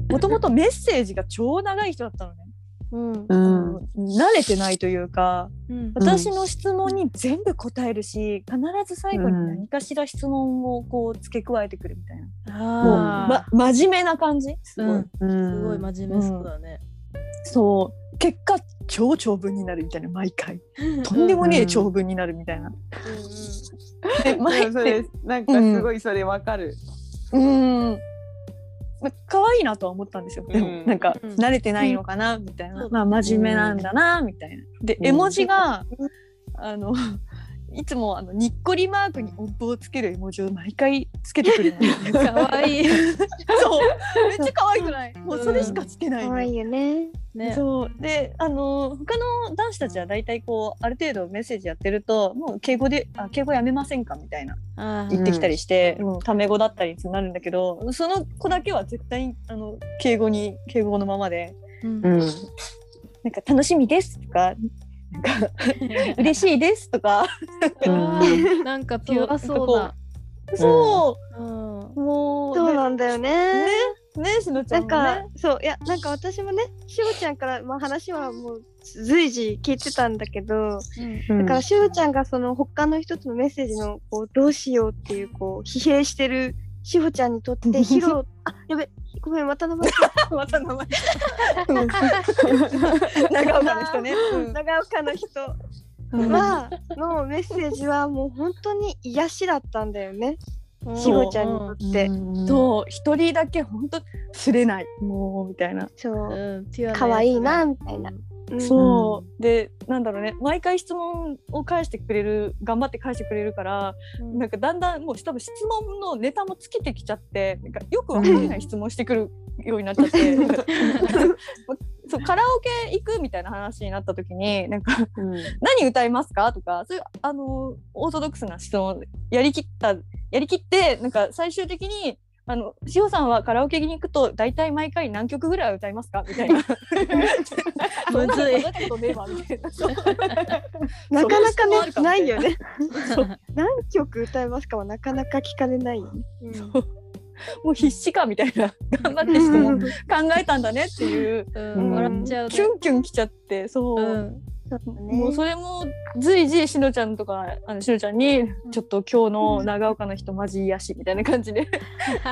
もともとメッセージが超長い人だったのね。うん。慣れてないというかうん。私の質問に全部答えるし必ず最後に何かしら質問をこう付け加えてくるみたいな、もう、あま、真面目な感じ？すごい、ーうん。すごいま真面目そうだね。そう。結果超長文になるみたいな毎回。とんでもねえ長文になるみたいな、で毎それなんかすごいそれわかる、うん。ま可愛いなとは思ったんですよ。でも、うんなんかうん。慣れてないのかな、みたいな、まあ真面目なんだなみたいな。でうん。絵文字が、あのいつもあのにっこりマークに音符をつける絵文字を毎回つけてくるの。よかわい。いそう。めっちゃ可愛くない？もうそれしかつけないの、可愛いよね。ね。そう。であの他の男子たちは大体こうある程度メッセージやってるともう敬語であ敬語やめませんかみたいな。言ってきたりして、うん。タメ語だったりになるんだけどその子だけは絶対あの敬語に敬語のままで。うん。うん。なんか楽しみですとかなんか嬉しいですとか。なんかピュアそうだそうんう、もうそうなんだよね。ねねしのちゃなんんもね。かそういやなんか私もねしほちゃんから、まあ、話はもう随時聞いてたんだけどだからしほちゃんがその他の人とのメッセージのこうどうしようっていうこう疲弊してるしほちゃんにとって ヒロあやべごめんまた名前。また名前。長岡の人ね、うん。長岡の人。うん。はのメッセージはもう本当に癒しだったんだよね。しほちゃんにとって。そう。一人だけ本当すれない。もうみたいな、そう。うん。ピュア可愛いなみたいな。うんそう。でなんだろうね。毎回質問を返してくれる頑張って返してくれるから、うん。なんかだんだんもう多分質問のネタも尽きてきちゃってなんかよくわからない質問してくるようになっちゃって、そうカラオケ行くみたいな話になった時になんかうん何歌いますか？とかそういうあのオーソドックスな質問やりきったやりきってなんか最終的にあのしおさんはカラオケに行くと大体毎回何曲ぐらい歌いますか？みたいな。むずい。なかなかねかないよね。そう。何曲歌いますかはなかなか聞かれない。よね、もう必死かみたいな。頑張って質問考えたんだねっていう、うん。うん笑っちゃうね。キュンキュンきちゃって。そう。う、んもうそれも随時しのちゃんとかあのしのちゃんに「ちょっと今日の長岡の人マジ癒し」みたいな感じで。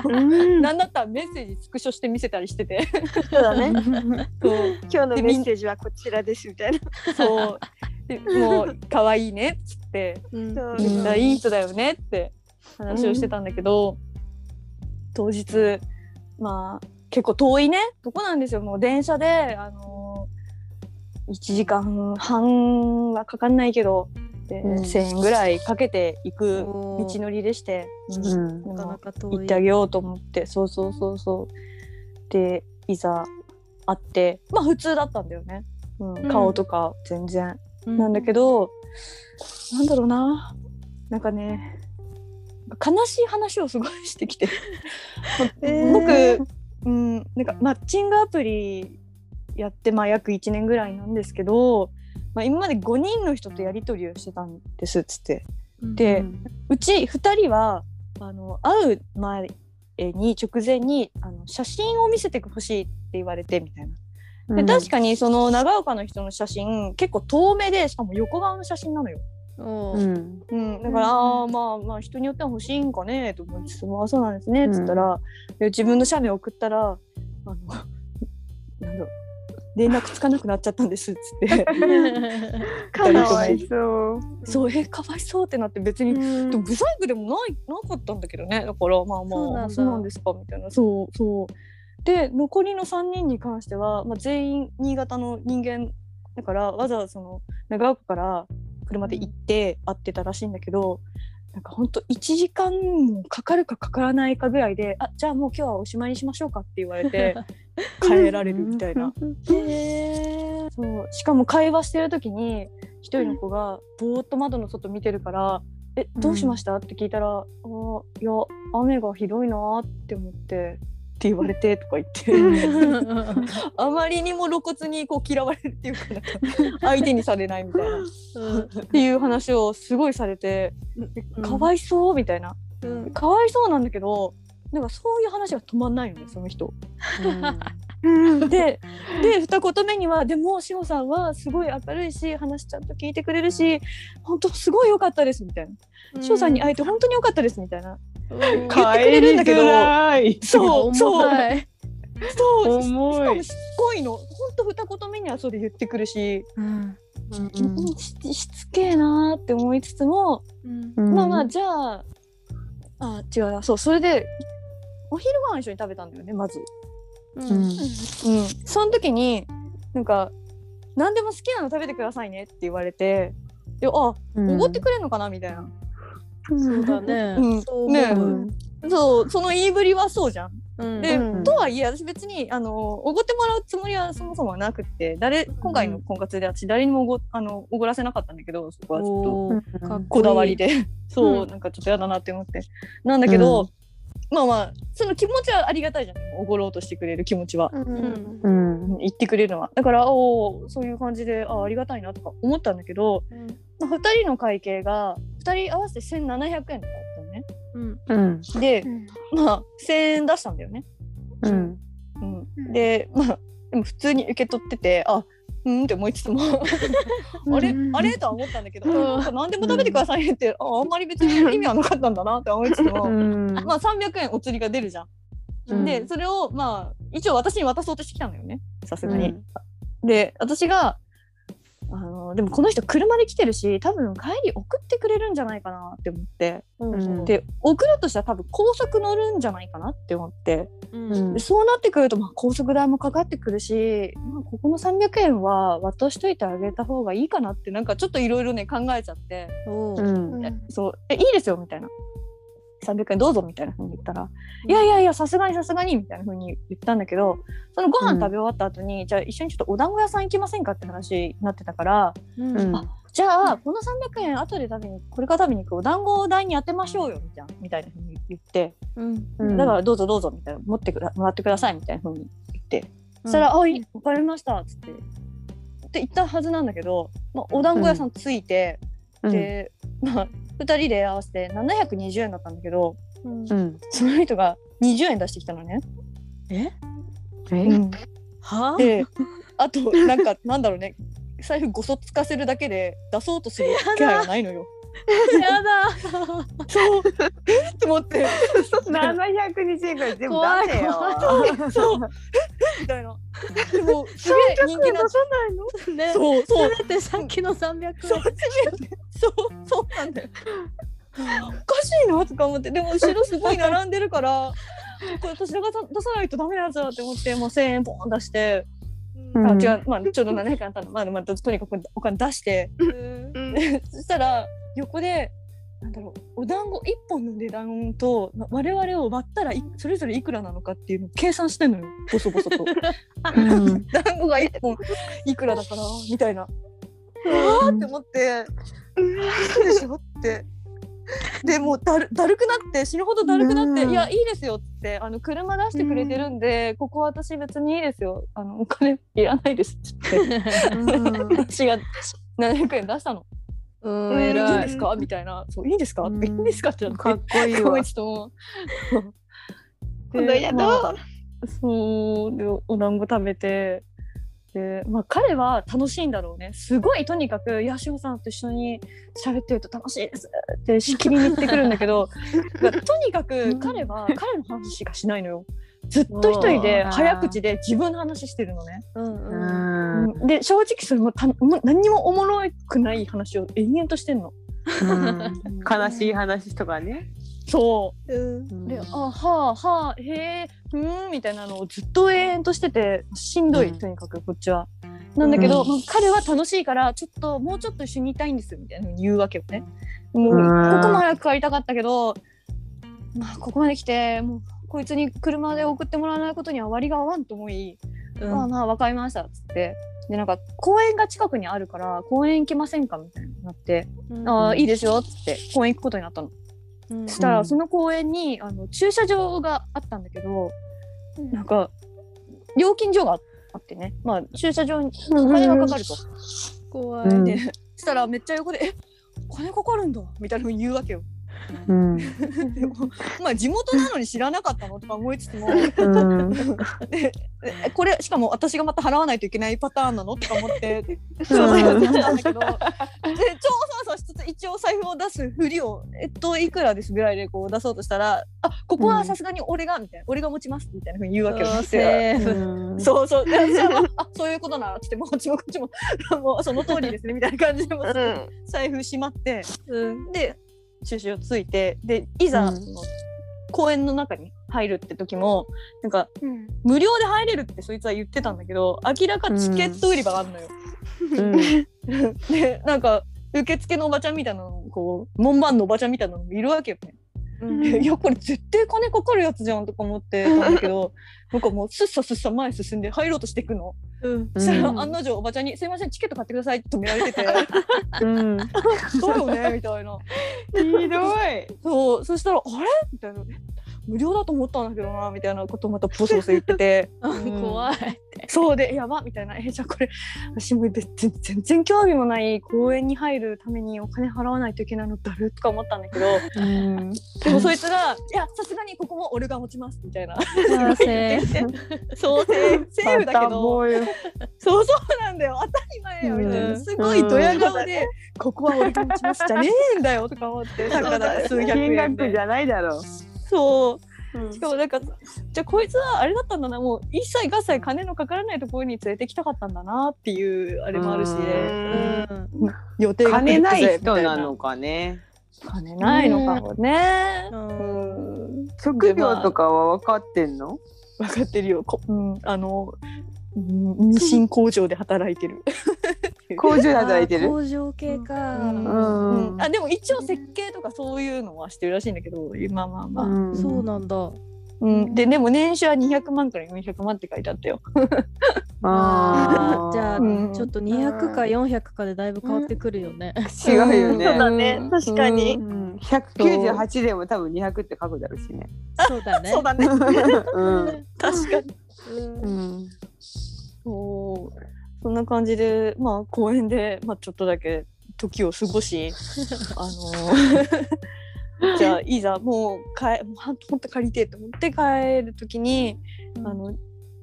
うん。なんだったらメッセージスクショして見せたりしてて。そうだね。そう。今日のメッセージはこちらですみたいな。そう。でもう可愛いねっつってうん。そうめっちゃいい人だよねって話をしてたんだけど、当日まあ結構遠いね。とこなんですよ。もう電車であのー、1時間半はかかんないけどで、うん。1,000円ぐらいかけて行く道のりでして、うん。なかなか遠い。行ってあげようと思って。そうそうそうそう。でいざ会ってまあ普通だったんだよね、うん。うん。顔とか全然。うん。なんだけど、なんだろうな。なんかね悲しい話をすごいしてきて。僕、うん、なんかマッチングアプリやってまあ約1年ぐらいなんですけど、まあ、今まで5人の人とやり取りをしてたんですっつって。で、うち2人はあの会う前に直前にあの写真を見せてほしいって言われてみたいな。で確かにその長岡の人の写真結構遠目でしかも横顔の写真なのよ。うん。うん、だから、ああまあまあ人によっては欲しいんかねと思いつつもあそうなんですねっつったら、で自分の写メ送ったらあの なんだろう連絡つかなくなっちゃったんですっつって。かわいそう。そうえかわいそうってなって別に、うん。でもブサイクでもないなかったんだけどね。だからまあまあそうなんですかみたいな。そうそう。で残りの3人に関しては、まあ、全員新潟の人間だからわざわざその長岡から車で行って会ってたらしいんだけど、なんかほんと1時間もかかるかかからないかぐらいで「あじゃあもう今日はおしまいにしましょうか」って言われて 帰られるみたいな。そう。しかも会話してる時に一人の子がぼーっと窓の外見てるから「えどうしました?」って聞いたら「あーいや雨がひどいな」って思って。って言われて とか言って。あまりにも露骨にこう嫌われるっていうかなんか相手にされないみたいな。っていう話をすごいされてうん。かわいそうみたいな。うん。かわいそうなんだけどなんかそういう話が止まんないのねその人。うん。でで二言目にはでも志保さんはすごい明るいし話ちゃんと聞いてくれるし本当すごい良かったですみたいな。志保さんに会えて本当に良かったですみたいな。うん。言ってくれるんだけど。い。そうそう。そう。しかもしつこいの。本当二言目にはそれ言ってくるし、うん。うんししつけえなーって思いつつも、うん。まあまあじゃああ違うな。そうそれでお昼ご飯一緒に食べたんだよねまず。うん。うん、その時になんか何でも好きなの食べてくださいねって言われてであおごってくれんのかなみたいな、そうだね。うん。ねうん。そうその言いぶりはそうじゃん。うん。で、うん。とはいえ私別にあのおごってもらうつもりはそもそもはなくって誰今回の婚活で私誰にもおごあのおごらせなかったんだけどそこはちょっと。こだわりで。そう、うん。なんかちょっとやだなって思って。なんだけど、まあまあその気持ちはありがたいじゃん。おごろうとしてくれる気持ちは。うん。うん。言ってくれるのは。だからおーそういう感じであありがたいなとか思ったんだけど、まあ、2人の会計が2人合わせて1700円だったのね。うん。うん。でまあ1000円出したんだよね、うん。うん、でまあでも普通に受け取っててあうんって思いつつも。あれあれとは思ったんだけど、なんか何でも食べてくださいねって、ああんまり別に意味はなかったんだなって思いつつも、うん。まあ300円お釣りが出るじゃん。うん。でそれをまあ一応私に渡そうとしてきたのよね。さすがに。うん。で私があのでもこの人車で来てるし多分帰り送ってくれるんじゃないかなって思って。うんで送るとしたら多分高速乗るんじゃないかなって思って。うん。でそうなってくると、まあ、高速代もかかってくるし、まあ、ここの300円は渡しといてあげた方がいいかなってなんかちょっといろいろね考えちゃって。う。ん。えそう。えいいですよみたいな300円どうぞみたいな風に言ったら、いやいやいやさすがにさすがにみたいな風に言ったんだけどそのご飯食べ終わった後に、じゃあ一緒にちょっとお団子屋さん行きませんかって話になってたからうん。うんあじゃあこの300円後で食べにこれから食べに行くお団子代に当てましょうよみたいなみたいな風に言って、うん。うん。だからどうぞどうぞみたいな持ってくだもらってくださいみたいな風に言って、そしたら「あいいわかりました」っつって。って言ったはずなんだけど、まあ、お団子屋さん着いて、うん。で、まあ、2人で合わせて720円だったんだけどうん。うんその人が20円出してきたのね。え？え？はであとなんかなんだろうね。財布ごそつかせるだけで出そうとする気配はないのよ。やだ。そう。え？っと思って。720円ぐらい全部怖い出せよ。そうそう。みたいな。でもすげえ人気な出さないの？ね。そうそう。せめてさっきの300円。そうそうそうなんだよ。おかしいなとか思って。でも後ろすごい並んでるからこれ私が出さないとダメなやつだって思ってもう1,000円ポン出して、うん。あ違う。まあちょうど700円あったのまあ、まあ、とにかくお金出して。うん。そしたら横でなんだろうお団子1本の値段とま我々を割ったらいそれぞれいくらなのかっていうのを計算してんのよボソボソと。うん団子が1本いくらだからみたいな。うわーって思って「嘘でしょ?」って。でもうだるだるくなって死ぬほどだるくなって「うんいやいいですよ」ってあの車出してくれてるんで、ここは私別にいいですよあのお金いらないですって言って私が700円出したの。うん。いいん偉いですか？みたいな「そう。いいですか?」うん。いいんですか?」ってなってかっこいいわ。と も。この宿まあそうでお団子食べて。で、まあ、彼は楽しいんだろうね。すごいとにかく「いや志保さんと一緒に喋ってると楽しいです」ってしきりに言ってくるんだけど。とにかく彼は彼の話しかしないのよ。ずっと一人でうん早口で自分の話してるのね。うんううんんで正直それもたも何にもおもろくない話を延々としてんの。うん悲しい話とかね。そううんで、あはあはあへえふーんみたいなのをずっと永遠としててしんどい、うんとにかくこっちは。なんだけど、うんまあ彼は楽しいからちょっともうちょっと一緒にいたいんですみたいな言うわけよね。もううんここも早く帰りたかったけど、まあ、ここまで来てもうこいつに車で送ってもらわないことには割が合わんと思い、うん。ああまあ分かりましたっつって。でなんか公園が近くにあるから公園行きませんかみたいになって、うん。ああいいですよっつって公園行くことになったの。うん。そしたら、うん。その公園にあの駐車場があったんだけど、なんか料金所があってね。まあ駐車場にお金がかかると。怖いうん。でそしたらめっちゃ横で「えお金かかるんだ」みたいなふうに言うわけよ。うん。でもまあ地元なのに知らなかったのとか思いつつも。うん。これしかも私がまた払わないといけないパターンなのとか思ってうん。そうそうやってたんだけど。で超そうそうしつつ一応財布を出すふりをえっといくらですぐらいでこう出そうとしたら「あここはさすがに俺が」みたいな「俺が持ちます」みたいなふうに言うわけよ。そうそう。で私はあそういうことならっつってもうこっちもこっちももうその通りですねみたいな感じでも財布しまって。うん。で駐車場ついてでいざ、公園の中に入るって時もなんかうん無料で入れるってそいつは言ってたんだけど明らかチケット売り場があるのよ。うん でなんか受付のおばちゃんみたいなのこう門番のおばちゃんみたいなのもいるわけよね。うん いやこれ絶対金かかるやつじゃんとか思ってたんだけど なんかもうすっさすっさ前進んで入ろうとしていくの。うんそしたらうん案の定おばちゃんに「すいませんチケット買ってください」って止められてて うん「そうよね」みたいな。ひどい。そうそしたら「あれ?」みたいな「え無料だと思ったんだけどな」みたいなことをまたボソボソ言ってて。うん。怖いそうで「やば」みたいな「えじゃあこれ私も全然興味もない公園に入るためにお金払わないといけないのだる」とか思ったんだけど。うん。でもそいつが「いやさすがにここも俺が持ちます」みたいな。そうセーフだけど。そうそうなんだよ。当たり前よみたいな、うん。すごいドヤ顔で、ここは俺が持ちますじゃねえんだよとか思ってたかだか数百金円で。額じゃないだろう。そう。しかもなんかじゃあこいつはあれだったんだな。もう一切合切金のかからないところに連れてきたかったんだなっていうあれもあるし、うんうん。予定が金ない人なのかね。金ないのかもね、ううん。ん、職業とかは分かってんの？分かってるよ。こ、うん、あのうんミシン工場で働いてる工場で働いてる。工場系かあでも一応設計とかそういうのはしてるらしいんだけどまあまあまあ、そうなんだうん、ででも年収は200万から400万って書いてあったよ。あーじゃあちょっと200か400かでだいぶ変わってくるよね違うよね。そうだね確かにうん198でも多分200って書くだろうしね。そうだねそうだねうん確かに。うんそう。そんな感じでまあ公園で、まあ、ちょっとだけ時を過ごし あの じゃあいざもう帰もうほんとほんと借りてえと思って帰る時に、あのい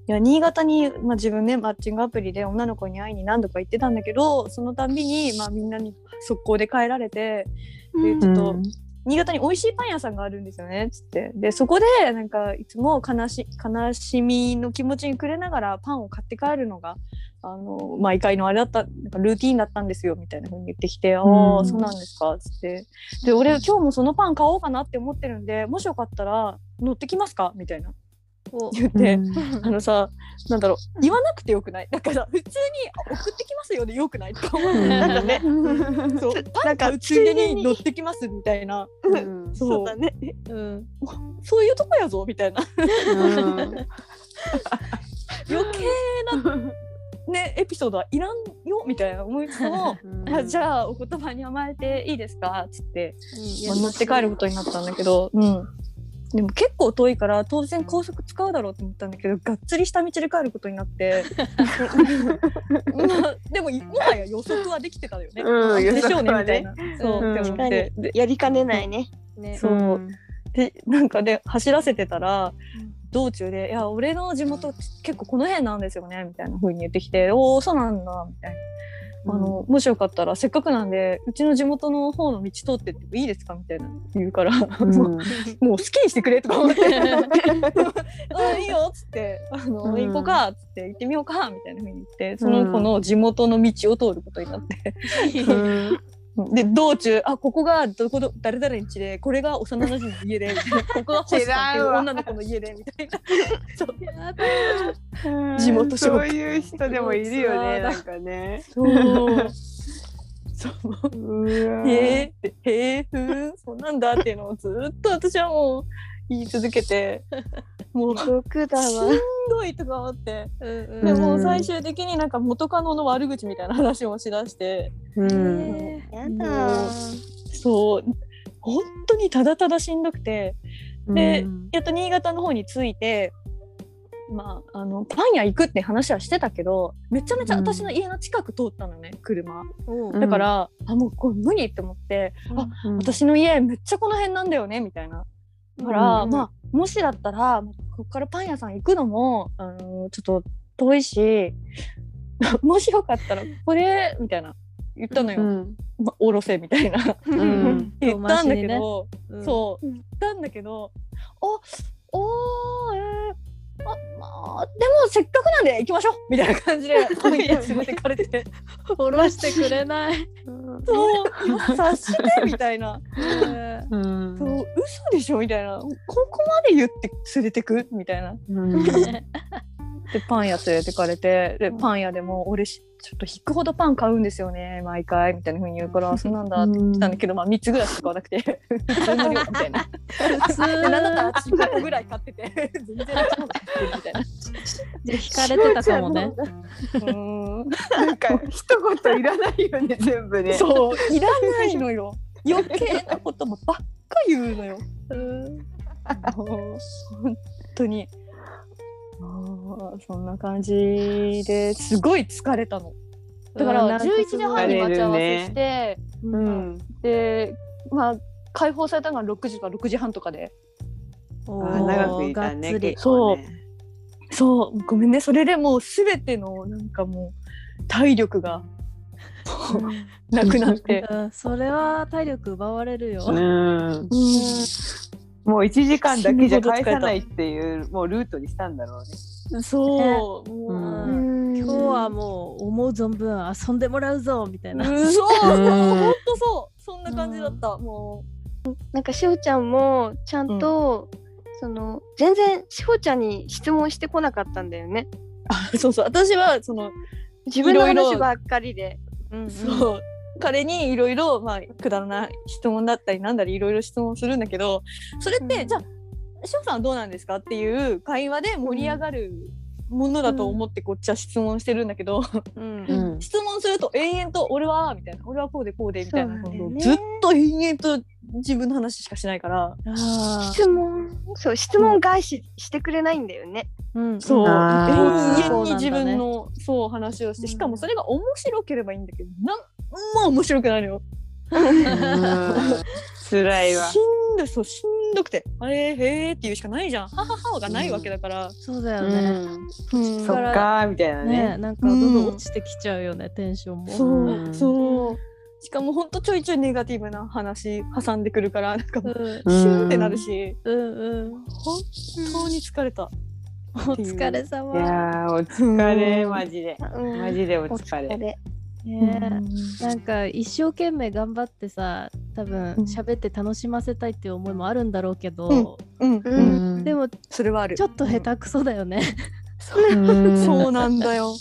や新潟に、まあ、自分ねマッチングアプリで女の子に会いに何度か行ってたんだけどそのたんびに、まあ、みんなに速攻で帰られてでちょっと、新潟に美味しいパン屋さんがあるんですよねっつって。でそこでなんかいつも悲し悲しみの気持ちにくれながらパンを買って帰るのがあの毎回のあれだったなんかルーティンだったんですよみたいな風に言ってきて「ああそうなんですか」っつって。で俺今日もそのパン買おうかなって思ってるんでもしよかったら乗ってきますか？みたいな。お言って、あのさなんだろう言わなくてよくない？だから普通に「送ってきますよ」でよくない？とか思ってなんかね。そう。パン買うついでに。乗ってきますみたいな。うん。そう。そうだね。うん。そういうとこやぞみたいな。うん。余計なねエピソードはいらんよみたいな思いつつもあじゃあお言葉に甘えていいですか？っつって、まあ、乗って帰ることになったんだけど、うん、でも結構遠いから当然高速使うだろうと思ったんだけどがっつり下道で帰ることになって。まあでももはや予測はできてたよね。うんでしょうね。予測はねみたいな。そう、うんって思って。でやりかねないね。ね。そう。でなんかで走らせてたら、道中で「いや俺の地元結構この辺なんですよね」みたいな風に言ってきて「おおそうなんだ」みたいな。あのもしよかったらせっかくなんでうちの地元の方の道通ってってもいいですか？みたいな。言うから、もうもう好きにしてくれとか思って「あ いいよ」っつって「あの、うん。行こうか」っつって「行ってみようか」みたいな風に言ってその子の地元の道を通ることになって、で道中あここがどこど誰々の家でこれが幼馴染の家でみたいな。ここが星さんっていう女の子の家でみたいな。そう。地元紹そう介いう人でもいるよねなんかね。そう。そう。うわ。へえってへえふーんそうなんだっていうのをずっと私はもう言い続けて もうし毒だわ。んどいとか思って。うんうん。でもうん最終的になんか元カノの悪口みたいな話もしだして。うん。えやだ。そう本当にただただしんどくて。でやっと新潟の方に着いてまああのパン屋行くって話はしてたけどめちゃめちゃ私の家の近く通ったのね車。おう。だから、あもうこれ無理って思って、あうん。私の家めっちゃこの辺なんだよねみたいな。だから、うんまあもしだったらここからパン屋さん行くのもあのちょっと遠いし もしよかったらここでみたいな言ったのよ、うん。まあ、おろせみたいな。うん。言ったんだけど、うん。そう、うん言ったんだけどおおーえーあまあでもせっかくなんで行きましょうみたいな感じで パン屋連れてかれて下ろしてくれない。そう察してみたいな。うん。そう嘘でしょみたいな。ここまで言って連れてく？みたいな。うん でパン屋連れてかれてでパン屋でも俺しちょっと引くほどパン買うんですよね毎回みたいな風に言うからそうなんだって言ってたんだけど、まあ3つぐらいしか買わなくて普通の量みたいな普通でなんだったら私5個ぐらい買ってて全然私の方が買ってるみたいな。引かれてたかもね。うーん。なんか一言いらないよね全部ね。そういらないのよ。余計なこともばっか言うのよ。もう本当にあーそんな感じですごい疲れたの。だからうんなんか11時半に待ち合わせして、うん。でまあ解放されたのが6時とか6時半とかで。おあー長くいたねがっつり。結構ね。そう。ごめんね。それでもう全てのなんかもう体力が なくなって。うんそれは体力奪われるよ。うんもう1時間だけじゃ返さないっていうもうルートにしたんだろうね。そう、もううん今日はもう思う存分遊んでもらうぞみたいな。うん。そう、うん。ほんとそう。そんな感じだった、もなんかしほちゃんもちゃんと、その全然しほちゃんに質問してこなかったんだよね。うあそうそう。私はその自分の話ばっかりで。うん。そう彼にいろいろまあくだらない質問だったりなんだりいろいろ質問するんだけどそれって、うん。じゃあ翔さんはどうなんですかっていう会話で盛り上がるものだと思ってこっちは質問してるんだけど、うん。うん。質問すると延々と「俺は」みたいな「俺はこうでこうで」みたいな。ずっと延々と自分の話しかしないから。あ質問そう質問返ししてくれないんだよね。ーうん。そう。永遠に自分のそう話をしてしかもそれが面白ければいいんだけどなんも面白くないのよ。うん辛いわしんどいそうしんんどくて「あれ？へえ」っていうしかないじゃん「ははは」がないわけだから、そうだよね。うんうんそっかーみたいなねね。なんかどんどん落ちてきちゃうよね、テンションも。そう、うんそうしかもほんとちょいちょいネガティブな話挟んでくるからなんかもううんシュンってなるし、うんうん。本当に疲れた。お疲れ様。いやーお疲れうんマジで。うんマジでおお疲れ。ね。うん。なんか一生懸命頑張ってさ多分うん。喋って楽しませたいっていう思いもあるんだろうけど、うん、ううん。ん。でもそれはある。ちょっと下手くそだよね。う。ん。そうなんだよ。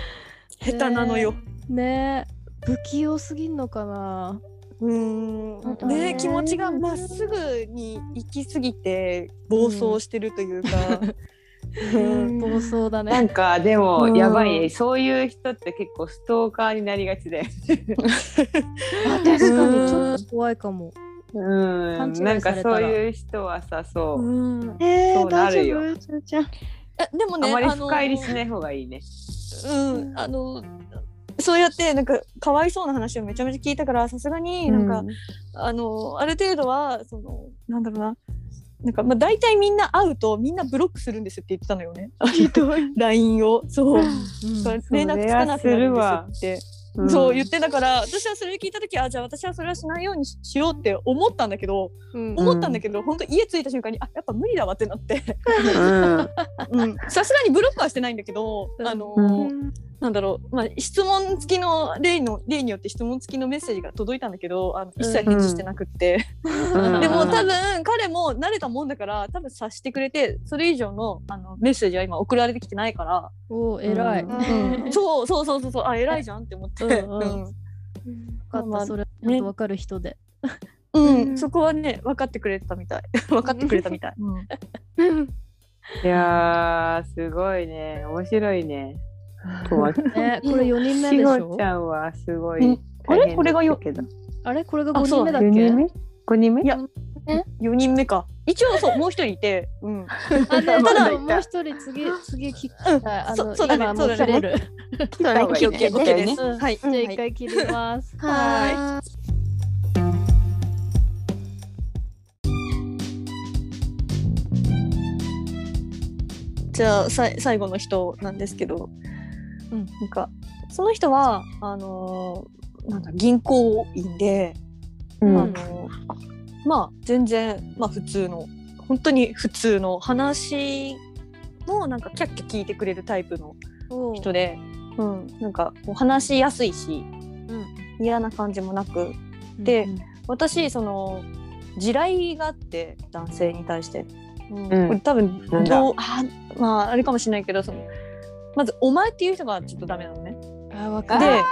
下手なのよ、ね不器用すぎんのかな。うん。ね。ね気持ちがまっすぐに行き過ぎて暴走してるというか、う ん暴走だね。なんかでもうん。やばい。ね、そういう人って結構ストーカーになりがちで、あ確かに。ちょっと怖いかも。うん、なんかそういう人はさそう、うん。えー、そうなるよ。でもねあまり深入りしない方がいいね。うん。あのそうやってなんかかわいそうな話をめちゃめちゃ聞いたからさすがになんか、あのある程度はそのなんだろうななんかまあ大体みんな会うとみんなブロックするんですって言ってたのよね。ひどい。LINE を。そう、うん。連絡つかなくなるんですって。うん。そう言ってたから私はそれ聞いた時あじゃあ私はそれはしないようにししようって思ったんだけどうん。思ったんだけど、本当家着いた瞬間にあやっぱ無理だわってなって。さすがにブロックはしてないんだけど、うん。あのうーなんだろう、まあ、質問付きの例の例によって質問付きのメッセージが届いたんだけどあの一切返事してなくって、うん。でも多分彼も慣れたもんだから多分察してくれてそれ以上のあのメッセージは今送られてきてないから、おー偉い。うん。うん。そうそうそうそうそう。あ偉いじゃんって思って。うんうん。うん。よかっまあたそれちゃんとわかる人で。うん、そこはね分かってくれたみたい。分かってくれたみたい、うん。いやーすごいね。面白いね。とはねこれ四人目しでしょ？ごち。ゃんはすごいうん。あれ？これがよけど。あれ？これがあ五人目だっ4け人？目 ?5 人目？いや。4人目？か。一応そうもう一人いて、うん、あ たただもう一人次次聞きた。い。あのそそうだね。そううだねはい、じゃあ一回切ります。はじゃあさい最後の人なんですけど、うん。なんかその人はあのーなんだ銀行員で、うん。あのーまあ全然まあ普通の本当に普通の話もなんかキャッキャ聞いてくれるタイプのお人で、うん、なんかこう話しやすいしうん。嫌な感じもなく。でうん。私その地雷があって男性に対して。うん。多分どうあまああれかもしれないけどそのまず「お前」っていう人がちょっとダメなのね。あわかでる。わか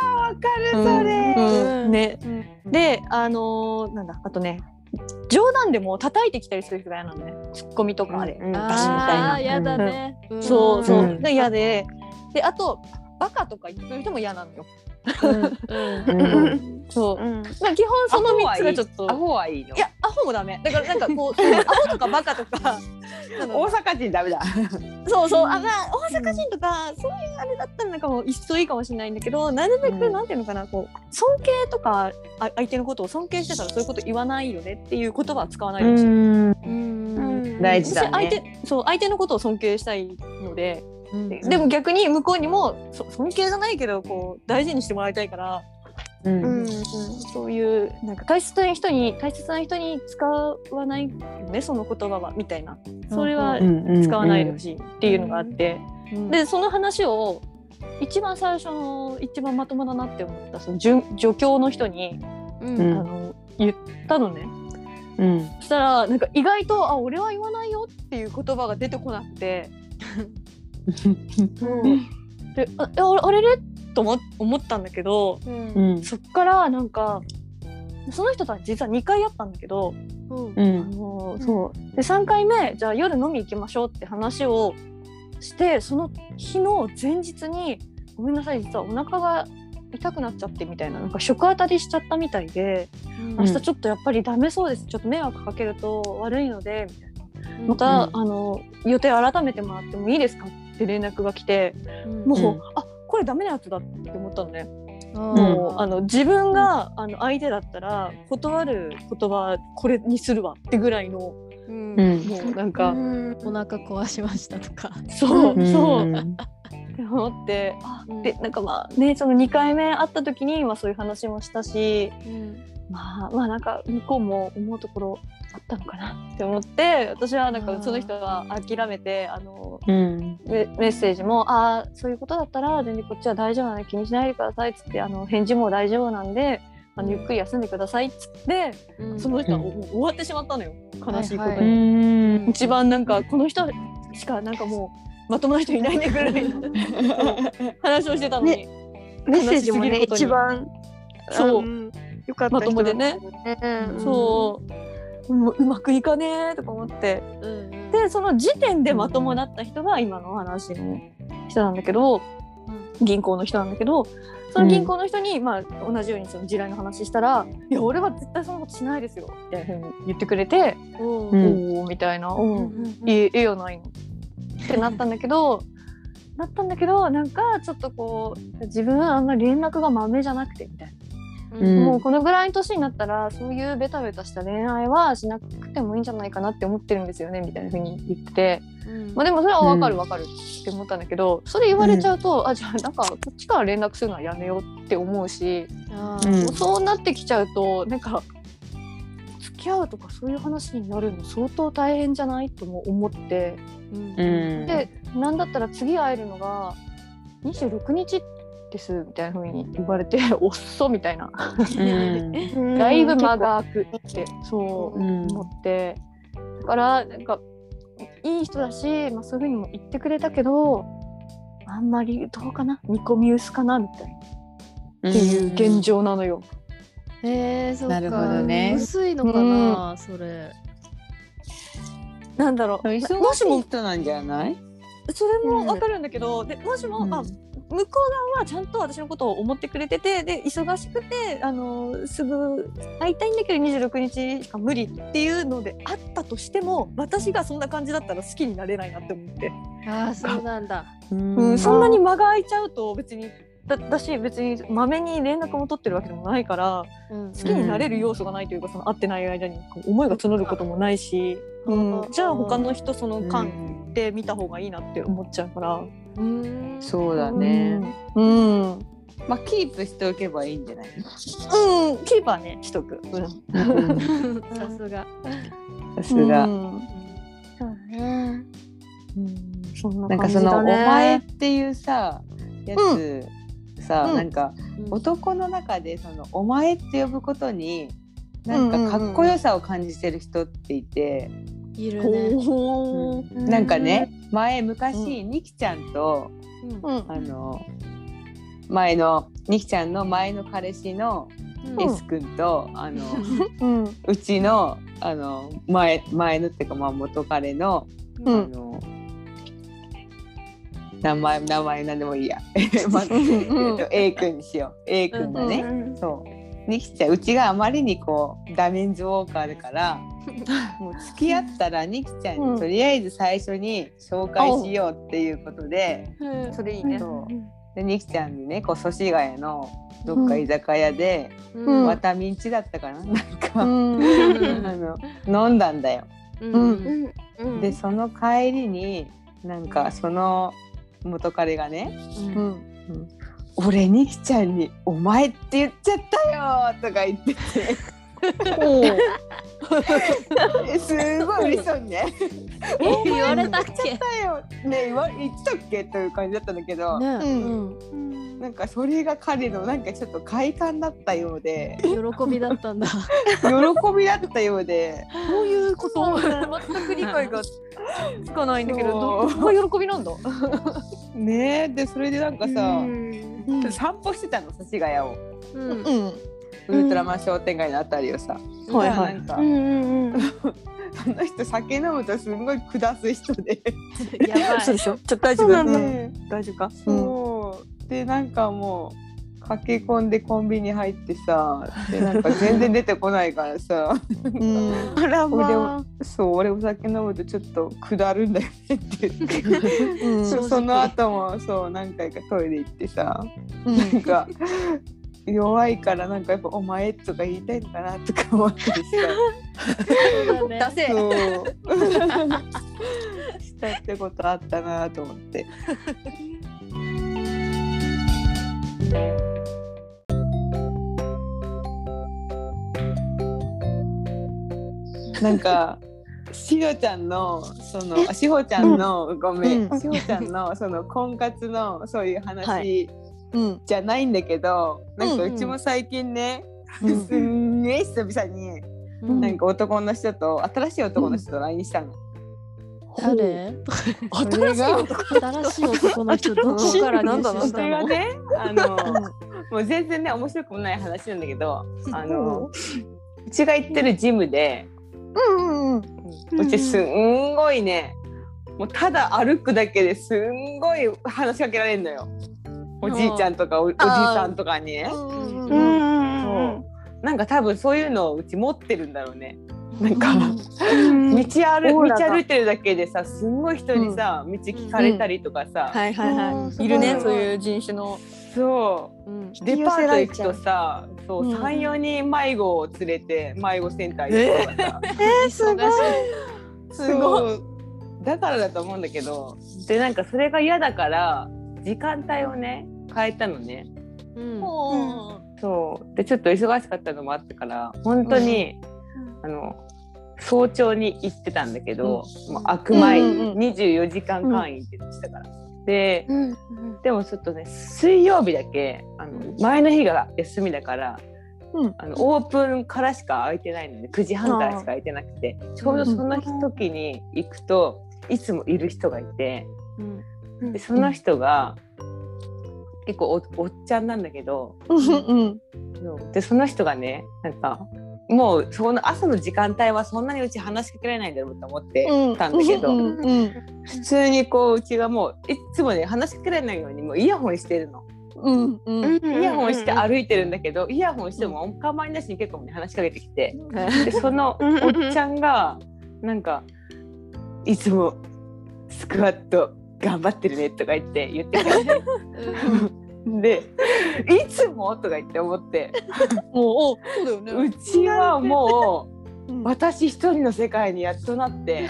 るうんそれ。うん。ね。うんであのーなんだあとね冗談でも叩いてきたりする人が嫌なのね。ツッコミとかで、うんみたいな。あーやだね。ん。そうそう、うん。で嫌で。であとバカとか言ってる人も嫌なのよ。そう、うん。まあ基本その3つがちょっと。アホはいいの。い。やアホもダメ。だからなんかこうアホとかバカとか。大阪人ダメだ。そうそう、あ、まあ、大阪人とか、そういうあれだったら、なんかもう一層いいかもしれないんだけど、なるべく、うん。なんていうのかな、こう、尊敬とか、あ相手のことを尊敬してたら、そういうこと言わないよねっていう言葉は使わないでほしい。うん。うん。私大事だね。相手、そう、相手のことを尊敬したいので、うんでも逆に向こうにも、そ尊敬じゃないけど、こう、大事にしてもらいたいから、ううんん。そういう、なんか大切な人に、大切な人に使わないよね、その言葉は、みたいな。それは使わないでほしいっていうのがあって。うんでその話を一番最初の一番まともだなって思ったその助助教の人に、うんうん。あの言ったのね。うん。そしたらなんか意外と「あ俺は言わないよ」っていう言葉が出てこなくてであああれれと思思ったんだけどうん。うん。そっからなんかその人とは実は2回会ったんだけど、うん。うあん。のそう。で3回目じゃあ夜飲み行きましょうって話をしてその日の前日に「ごめんなさい実はお腹が痛くなっちゃって」みたいななんか食当たりしちゃったみたいで「明日ちょっとやっぱりダメそうです。ちょっと迷惑かけると悪いので」みたいな。また、うん。あの予定改めてもらってもいいですか？って連絡が来てもう、うん。あこれダメなやつだって思ったのね。ももうあの自分があの相手だったら断る言葉これにするわってぐらいのうん。うん。もうなんか、お腹壊しましたとか。そうそう、んって思ってあうん。でなんかまあねその2回目会った時に、まあ、そういう話もしたしうんまあまあなんか向こうも思うところあったのかなって思って私はなんかその人は諦めてあのうん。メメッセージも「ああそういうことだったら全然こっちは大丈夫なので気にしないでください」っつってあの返事も大丈夫なんであのゆっくり休んでくださいっつってうん。その人はうん終わってしまったのよ。悲しいことに。はいはい。ん。一番なんかこの人しかなんかもうまともな人いないねぐらいの。話をしてたのに、メッセージもね一番そうんよかったまともでね、うん。そう。もううまくいかねえとか思って。うんうん。でその時点でまともだった人が今の話の人なんだけど銀行の人なんだけどその銀行の人に、まあ、同じようにその地雷の話したら「いや俺は絶対そんなことしないですよ」みたいなふうに言ってくれて「おおお」みたいな「ううんんうん。いいええよないの」ってなったんだけど なったんだけどなんかちょっとこう自分あんまり連絡がまめじゃなくてみたいな。うん。もうこのぐらいの年になったらそういうベタベタした恋愛はしなくてもいいんじゃないかなって思ってるんですよねみたいな風に言ってて、うん。まあ、でもそれは分かる分かるって思ったん。だけど、それ言われちゃうと、あじゃあなんかこっちから連絡するのはやめようって思うし、うん。そうなってきちゃうとなんか付き合うとかそういう話になるの相当大変じゃないとも思って。うん。うんでなんだったら次会えるのが26日ですみたいな風に言われて おっそみたいな。うん。だいぶ間が空くってそう。うん。思って、だからなんかいい人だし、まあ、そういうふうにも言ってくれたけどあんまりどうかな煮込み薄かなみたいな。っていう現状なのよ。へえそっか。なるほどね。薄いのかな、それ。なんだろう。忙もしい人なんじゃない？それもわかるんだけど、でもしも、うん。あ向こう側はちゃんと私のことを思ってくれててで忙しくてあのすぐ会いたいんだけど26日しか無理っていうのであったとしても私がそんな感じだったら好きになれないなって思って。ああそうなんだ。うん、そんなに間が空いちゃうと別にだだし別にまめに連絡も取ってるわけでもないからうん。好きになれる要素がないというか、その会ってない間に思いが募ることもないし、うんうん。じゃあ他の人その間うんで見た方がいいなって思っちゃうから。うん。そうだね。うん、うん。まあキープしておけばいいんじゃない？キーパーねしとく。うん。うん。さすが。さすが。うん。そうね。うん。そん。ななんか感じだね。その「お前」っていうさやつ、さ、うん。なんかうん。男の中でその「お前」って呼ぶことになんかかっこよさを感じてる人っていて、いるね。ほう。なんかね前昔、ニキちゃんとあの前のニキちゃんの前の彼氏のうん。S 君と、あのうちのあの前前のっていうかまあ元彼の、うん。あの名前名前なんでもいいや、まあうん。えっと A 君にしよう。A 君がね、そう。ニキちゃんうちがあまりにこうダメンズウォーカーだから もう付き合ったらニキちゃんうん。にとりあえず最初に紹介しようっていうことで、うん。それいいね。そう。でニキちゃんにねこう祖師ヶ谷のどっか居酒屋で、うん。ワタミンチだったかな？なんか、うん。あの飲んだんだよ。うん。うん。うん。でその帰りになんかその元彼がねうん。うん「俺ニキちゃんにお前って言っちゃったよ」とか言っててえ すごい嬉しそうにね。え 言われたっけ「だよね言わ言ってたっけ?」という感じだったんだけど、ねううん。なんかそれが彼のなんかちょっと快感だったようで。喜びだったんだ。喜びだったようで。どういうこと。全く理解がつかないんだけどどど喜びなんだ？ねえ。でそれでなんかさ、うん。散歩してたの祖師ヶ谷を。うん。うんウルトラマン商店街のあたりをさ、はいはい。なんか、うんうんうん。その人酒飲むとすんごい下す人で、やばい。そうでしょ？ちょっと大丈夫？そうなんだ。ね大丈夫か？そう。でなんかもう駆け込んでコンビニ入ってさでなんか全然出てこないからさ。うん。あら俺まをそう俺お酒飲むとちょっと下るんだよねって言って、うん。そう その後もそう何回かトイレ行ってさ。なんか弱いからなんかやっぱ「お前」とか言いたいのかなとか思ってさそうだね。出せそうってことあったなと思って。なんかしほちゃんのそのあしほちゃんの、ごめん、うん。しほちゃんのその婚活のそういう話、はうんじゃないんだけどなんかうんうん。うちも最近ね、うん すんげえ久々にうん。なんか男の人と新しい男の人と LINE したの。誰？それが？新しい男？の人どこから入手そしたの？ねあのもう全然ね面白くもない話なんだけどあのうちが行ってるジムでうんうんうん。うちすんごいねもうただ歩くだけですんごい話しかけられるのよ。おじいちゃんとかおおじさんとかにね。そう。なんか多分そういうのをうち持ってるんだろうね。なんか。道歩道歩いてるだけでさすんごい人にさ、道聞かれたりとかさ、はいはいはい。るねすごいそういう人種の。そう。うん。デパート行くとさそう、うん三四人迷子を連れて迷子センター行くとかさ、忙しすごい。そう。だからだと思うんだけど。でなんかそれが嫌だから時間帯をね変えたのね。い。うん。そう。でちょっと忙しかったのもあってから本当に、あの早朝に行ってたんだけど、もう開く前うんうんうん。に24時間会員って言ってたから、でうんでもちょっとね水曜日だけあの前の日が休みだから、うん。あのオープンからしか空いてないので9時半からしか空いてなくてちょうどその時に行くといつもいる人がいてうんでその人が結構おおっちゃんなんだけど。うんでその人がねなんかもうその朝の時間帯はそんなにうち話しかけられないんだろうと思ってうんたんだけど、うん。うん普通にこううちがもういつもね話しかけられないようにもうイヤホンしてるの。うんうん。イヤホンして歩いてるんだけど、イヤホンしてもお構いなしに結構ね話しかけてきて。でそのおっちゃんがなんか「いつもスクワット頑張ってるね」とか言って言ってで「いつも?」とか言って思ってもうおそうだよね。うちはもううん私一人の世界にやっとなって、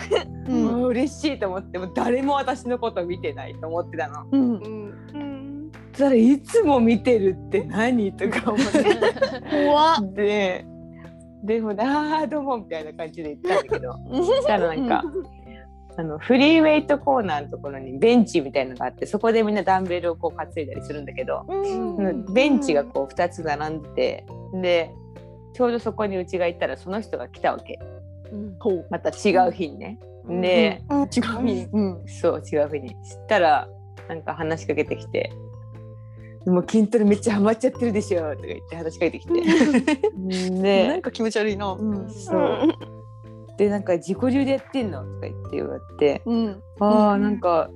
うんもう嬉しいと思ってもう誰も私のこと見てないと思ってたの。うんうんそしたらいつも見てるって何とか思って。怖っ。ででもああどうもみたいな感じで言ったんだけどそしたらなんか、あのフリーウェイトコーナーのところにベンチみたいのがあってそこでみんなダンベルをこう担いだりするんだけど、ベンチがこう2つ並んでてでちょうどそこにうちが行ったらその人が来たわけうん。また違う日にね。で、違う日。うん。そう違う日にしたらなんか話しかけてきて。でも筋トレめっちゃハマっちゃってるでしょとか言って話しかけてきて でなんか気持ち悪いな。うん。そう。でなんか自己流でやってんの？とか言って言われて、うん。ああなんか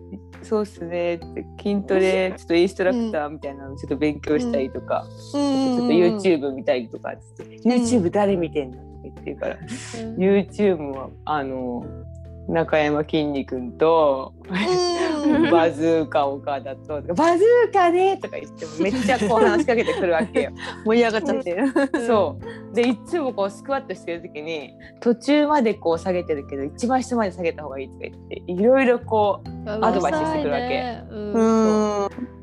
そうっすねって筋トレちょっとインストラクターみたいなのちょっと勉強したりとか、ちょっと YouTube 見たりとかっつって、YouTube 誰見てんの？とか言ってるから、YouTube はあの中山きんに君とうん。バズーカ岡田と「バズーカね!」とか言ってもめっちゃこう話しかけてくるわけよ。盛り上がっちゃってる。そうでいつもこうスクワットしてる時に途中までこう下げてるけど一番下まで下げた方がいいとか言っていろいろこうアドバイスしてくるわけうん。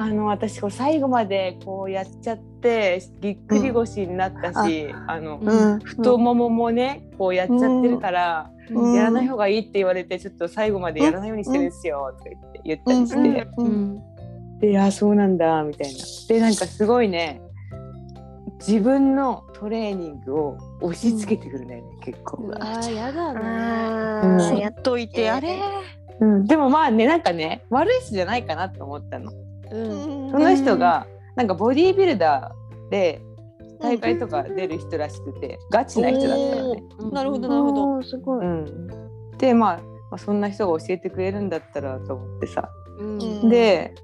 あの私こう最後までこうやっちゃってぎっくり腰になったし、あのうん。太もももねこうやっちゃってるから、うん。やらない方がいいって言われてちょっと最後までやらないようにしてるんですよとか言って言ったりして、うんうんで「あそうなんだ」みたいな。でなんかすごいね自分のトレーニングを押し付けてくるんだよね、結構。うわーやだね。あうん。ーやっといてやれ。うん、でもまあねなんかね悪い人じゃないかなと思ったの。うん。その人がなんかボディービルダーで大会とか出る人らしくてガチな人だったのね。うん。なるほどなるほど。すごい。うん、で、まあ、まあそんな人が教えてくれるんだったらと思ってさ、うん。で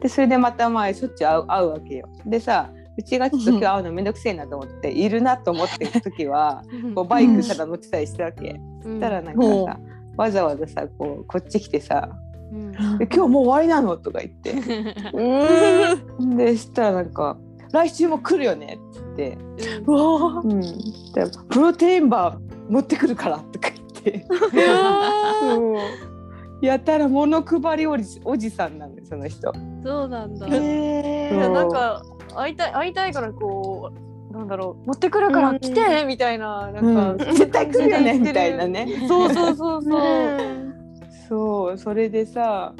でそれでまたまあしょっちゅう会う会うわけよ。でさうちがちょっと今日会うのめんどくせえなと思って いるなと思ってる時はこうバイクただ乗ってたりしたわけ。そしたらなんかさわざわざさこうこっち来てさうん「で今日もう終わりなの?」とか言って。うん。でしたらなんか「来週も来るよね」っつってうわ「うん、でプロテインバー持ってくるから」とか言ってやたら物配りおじおじさんなんだよその人。そうなんだ。なんか会いたい会いたいからこうなんだろう持ってくるから来てみたいななんか、絶対来るよねみたいなね。そうそうそうそう。そうそれでさ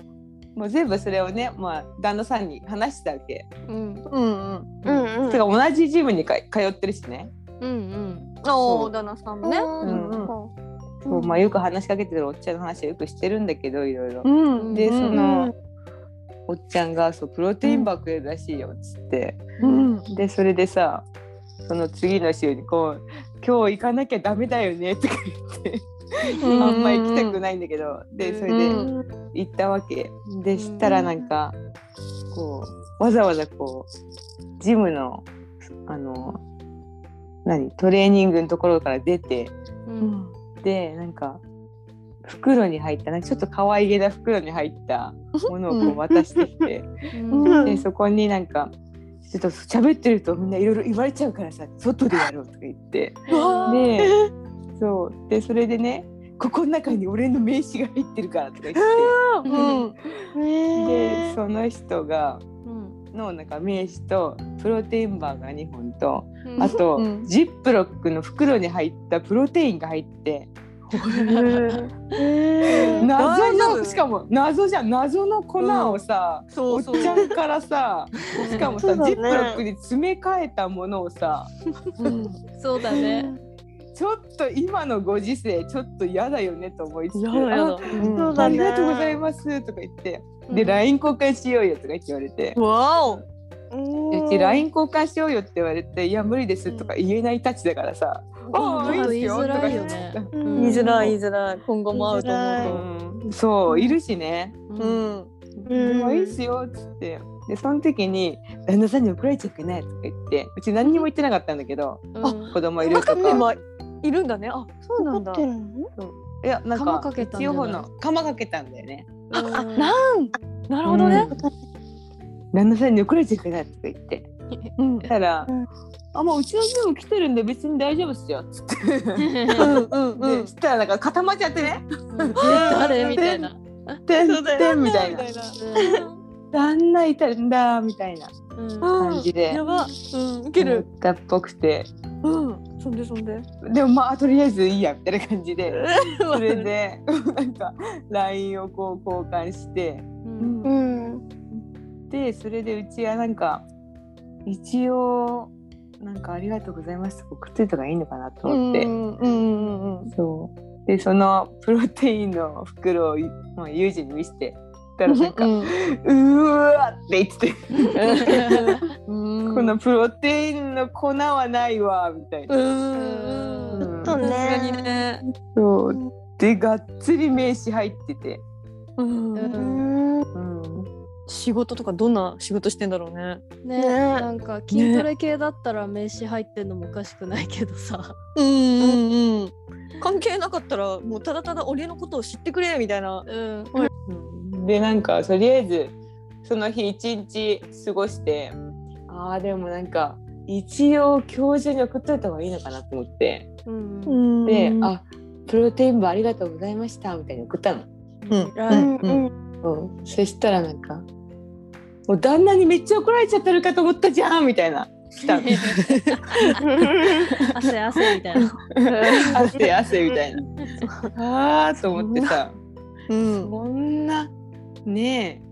もう全部それをね、まあ、旦那さんに話したわけ。うんうんうん。うんうんてか同じジムにか通ってるしね。うんうん。おお旦那さんもね。うんうんそうまあ、よく話しかけてるおっちゃんの話はよくしてるんだけどいろいろ。うんでそうんの、おっちゃんがそうプロテインバーくれるらしいよっつって、うんでそれでさその次の週にこう「今日行かなきゃダメだよね」とか言って。うんあんま行きたくないんだけど。でそれでうん行ったわけでしたらなんかこうわざわざこうジムのあの何トレーニングのところから出てうん。でなんか袋に入ったなんかちょっと可愛げな袋に入ったものをこう渡してきて、うん。でそこになんかちょっと喋ってるとみんないろいろ言われちゃうからさ外でやろうとか言って。でそう。でそれでねここの中に俺の名刺が入ってるからとか言って。うん。でその人がうん。のなんか名刺とプロテインバーが2本とうん。あと、うん。ジップロックの袋に入ったプロテインが入って。謎のしかも謎じゃん。謎の粉をさ、おっちゃんからさしかもさ、ジップロックに詰め替えたものをさうん。そうだね。ちょっと今のご時世ちょっと嫌だよねと思いつつあそうだね。ありがとうございますとか言って、でうん LINE 交換しようよとか言われて。わお。うち LINE 交換しようよって言われて「いや無理です」とか言えないたちだからさ「ああいいっすよ」とか言っ言いづらいよね。て。うん。言いづらい言いづらい。今後も会うと思うんそういるしね。うとうん「うん。まあいいっすよ」っつって。でその時に「旦那さんに怒られちゃうかな」とか言ってうち何にも言ってなかったんだけどうん。子供いるとかいるんだね。あそうなんだ。怒ってるの？いやなんか釜かけ一応ほの釜かけたんだよね。うん。なん？なるほどね。旦那さんに怒られちゃうかなとか言って。うん。たら「うん。あもううちのジム来てるんで別に大丈夫っすよ」っつって。うんうん。で、そしたらなんか固まっちゃってね。うん。誰？みたいな。「てんてん」みたいな。みたいな「旦那いたんだ」みたいなうん。感じで。やば。うんウケる。思ったっぽくて。うんそんでそんで。でもまあとりあえずいいやみたいな感じで。それでなんか LINE をこう交換して。うん。うん。でそれでうちはなんか一応なんか「ありがとうございます」とか送っといた方がいいのかなと思って、うんうんうんうんそう。でそのプロテインの袋を まあユージに見せてたらなんか「うーわ!」って言ってて。うん。このプロテインの粉はないわみたいな。うん。うん。そうねそう。でがっつり名刺入ってて、うん。うん。うん、仕事とかどんな仕事してんだろうね。ねね。なんか筋トレ系だったら名刺入ってんのもおかしくないけどさ。うんうんうん関係なかったらもうただただ俺のことを知ってくれみたいな。うん。でなんかとりあえずその日一日過ごしてあーでもなんか一応今日中に送っといた方がいいのかなと思って。うん。で「あプロテインバーありがとうございました」みたいに送ったの。うん。うん。うん。うん、そしたらなんかもう旦那にめっちゃ怒られちゃってるかと思ったじゃんみたいな。来たの汗汗みたいな。汗汗みたいな。あーと思ってさ。うん。こんなねえ。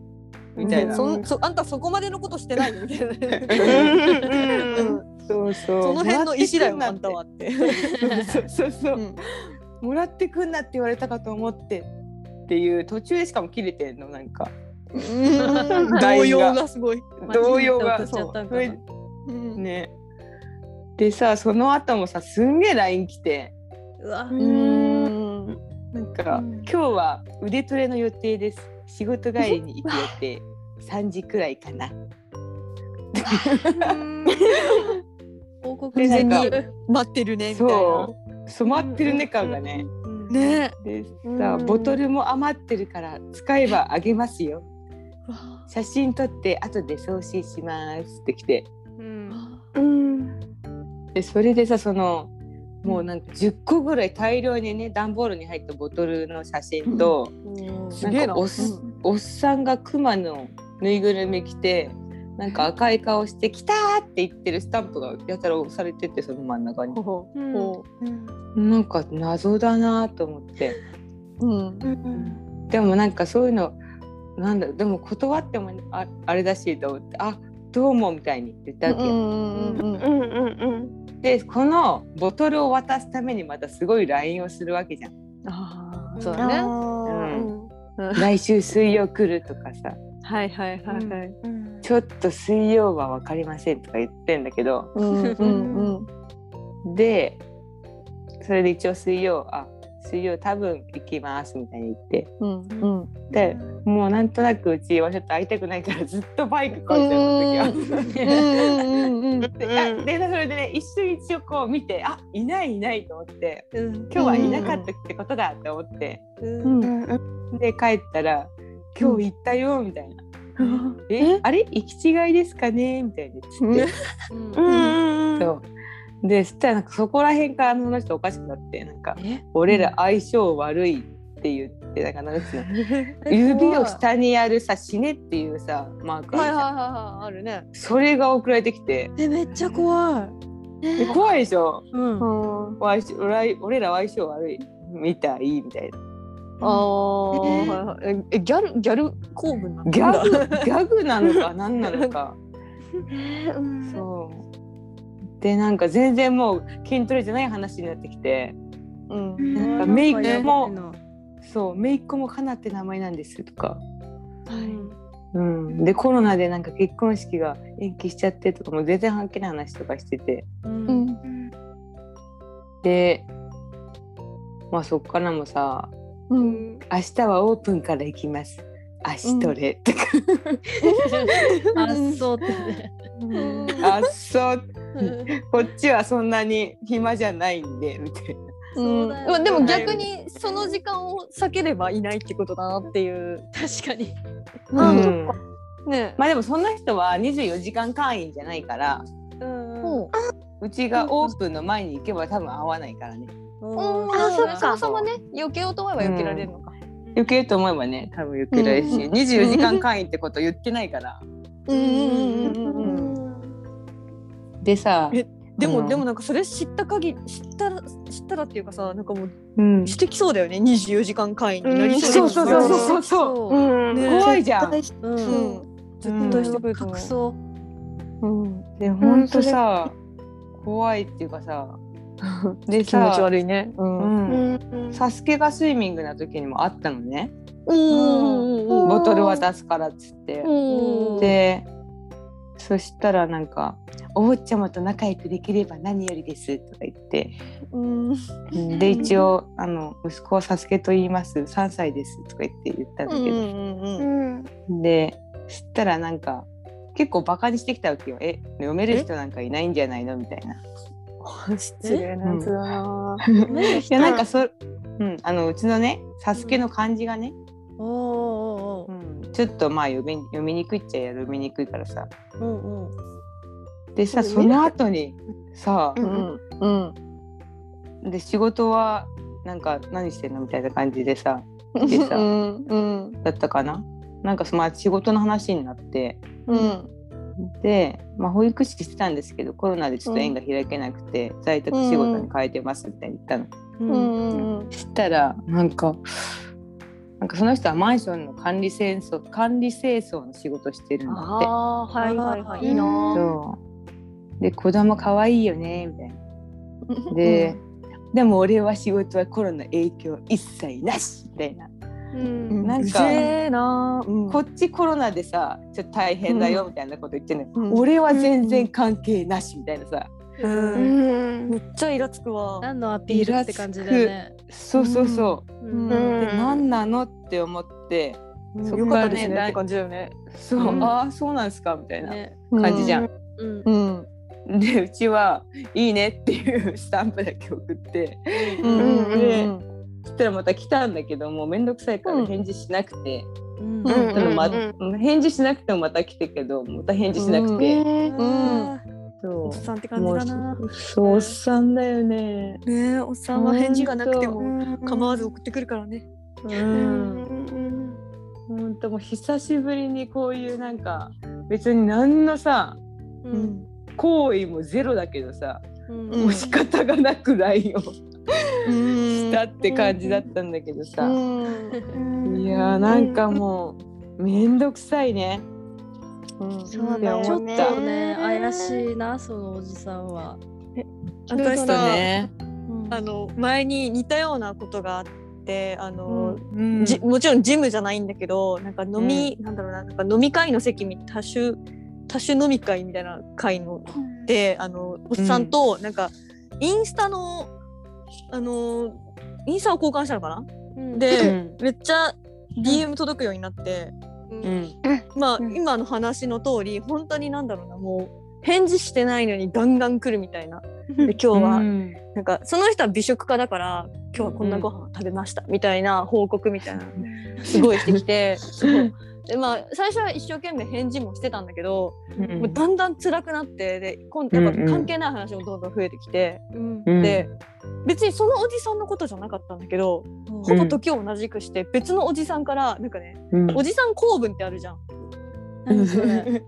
みたいな。そんそあんたそこまでのことしてないよみたいな。うん。そうそう。その辺の石だよあんもらってくんなたはって。そうそうそう。うん。もらってくんなって言われたかと思って。っていう途中でしかも切れてんのなんか。動揺がすごい。動揺が。そう。それね。でさその後もさすんげえ LINE 来て。うわ。うん。なんか、うん。今日は腕トレの予定です。仕事帰りに行く予定。3時くらいかな。報告で全なんかに待ってるねみたいな。そう。染まってるね感がね、うんね。でうん。さボトルも余ってるから使えばあげますよ。写真撮って後で送信しますって来て。うん。うんでそれでさそのもうなんか10個ぐらい大量にね段ボールに入ったボトルの写真と、すげえな。なんかおっ,、おっさんがクマのぬいぐるみ着てなんか赤い顔して「来た!」って言ってるスタンプがやたら押されててその真ん中に。なんか謎だなと思って。ううん。うん。でもなんかそういうのなんだでも断ってもああれだしと思って「あどうも」みたいに言ったわけよ。でこのボトルを渡すためにまたすごい LINE をするわけじゃん。あそうだね。あうん。来週水曜来るとかさ。はいはいはいはい。ーうんちょっと水曜は分かりませんとか言ってんだけど。うんうんうん。でそれで一応水曜あ水曜多分行きますみたいに言って。うんうん。でもうなんとなくうちはちょっと会いたくないからずっとバイクこいてる時は。でそれでね一瞬一応こう見てあいないいないと思って。うん。今日はいなかったってことだって思って。で帰ったら「今日行ったよ」みたいな「えあれ？行き違いですかね?」みたいに言って。うんうん。そうでそしたらなんかそこら辺からあの人おかしくなってなんかえ「俺ら相性悪い」って言ってなんかなんつうの？え 指を下にやるさ「死ね」っていうさマークあはいはいるじゃんはいはいあるね。それが送られてきて。えめっちゃ怖え。怖いでしょ？い。うん。俺俺ら相性悪いみたいみたいなああはいはいえ？えギャルギャル構文なのギャグ？ギャグなのか 何なのか。えーうん。そうでなんか全然もう筋トレじゃない話になってきて。うん。なんかメイクもそう姪っ子もかなって名前なんですとか、うんうん、でコロナでなんか結婚式が延期しちゃってとかもう全然関係ない話とかしてて。うんうん。でまあそっからもさうん「明日はオープンから行きます」「足トレ」とかあそうってね。「あそう。こっちはそん。なに暇じゃないん。で」みたいな。うだよまあでも逆にその時間を避ければいないってことだなっていう確かに。うん。ねまあでもそん。な人は24時間会員じゃないからうん。うちがオープンの前に行けば多分会わないからねうん。あそっかそもそもね避けようと思えば避けられるのか余計と思えばね多分余計られるし、うん24時間会員ってこと言ってないから。うんうんうんうん。ううんんでさ、えでうんもでもなんかそれ知った限り知ったら知ったらっていうかさなんかもううん、してきそうだよね24時間会員になりそう。そうそうそうそうそうう。ん。ね怖いじゃん。絶対う。うん。ん絶対してくれると思隠うそう。うん。でほんとさ、怖いっていうかさ で気持ちさ、悪いね。ううん。ん、うん。サスケがスイミングな時にもあったのね。おボトル渡すからっつって。おでそしたらなんか「お坊ちゃまと仲良くできれば何よりです」とか言って。うん。で一応あの「息子はサスケと言います。3歳です」とか言って言ったんだけど、うんでそしたらなんか結構バカにしてきたわけよ「え読める人なんかいないんじゃないの?」みたいな。失礼なやつだな。いやなんかそ、うん、あのうちのね「サスケの漢字がね、おーおうん、ちょっとまあ読み読みにくいっちゃ読みにくいからさ。ーうんうん。でさその後にさ、うんうん。で仕事はなんか何してんのみたいな感じでさ でさうんうん。だったかな。なんかそまあ仕事の話になって。うんで、まあ、保育士してたんですけどコロナでちょっと縁が開けなくて、在宅仕事に変えてますみたいに言ったの。ううんしたらなんかなんかその人はマンションの管理清掃管理清掃の仕事してるんだって。あはいはいはいいいな。で子供可愛いよねみたいな。で、でも俺は仕事はコロナ影響一切なしみたいな。うん。なんかうん。こっちコロナでさちょっと大変だよみたいなこと言ってんのよ、うん。俺は全然関係なしみたいなさ、ううん。んめっちゃイラつくわ。何のアピールって感じだよね。そうそうそう、う。ん。うん。で何なのって思ってそよっからねかったですねって感じだよね。そう、うん。ああそうなんすかみたいなね。感じじゃん。うん。うん。でうちはいいねっていうスタンプだけ送って。うん。うん。でそしたらまた来たんだけどもうめんどくさいから返事しなくて、うん。まうん。返事しなくてもまた来てけどまた返事しなくて、うん。そおっさんってう。感じだな。そうおっさんだよね。ねえおっさんは返事がなくてほも構わず送ってくるからね。う。うん。ん本当もう久しぶりにこういうなん。か別に何のさううんん行為もゼロだけどさ、もう仕方がなく LINE をうん。したって感じだったんだけどさ、うん。いやーなんかもうめんどくさいね。うん。そうだよね。ちょっとね怪しいなそのおじさんは。私さ、ね。あの前に似たようなことがあってあの、うん。じもちろんジムじゃないんだけどなんか飲み、なんだろうななんか飲み会の席み多種多種飲み会みたいな会のであのおっさんとなんかインスタのあのインスタを交換したのかな？うん。で、うん。めっちゃ DM 届くようになって、うん。まあ、うん。今の話の通り本当になんだろうなもう返事してないのにガンガン来るみたいな。で今日は、うん。なんかその人は美食家だから今日はこんなご飯を食べましたみたいな報告みたいなのすごいしてきて でまあ最初は一生懸命返事もしてたんだけど、うん。もうだんだん辛くなってで今度やっうんうん。ぱ関係ない話もどんどん増えてきて、うん。うん。で別にそのおじさんのことじゃなかったんだけどほぼ時を同じくして別のおじさんからなんかねうん。おじさん公文ってあるじゃん。何それ。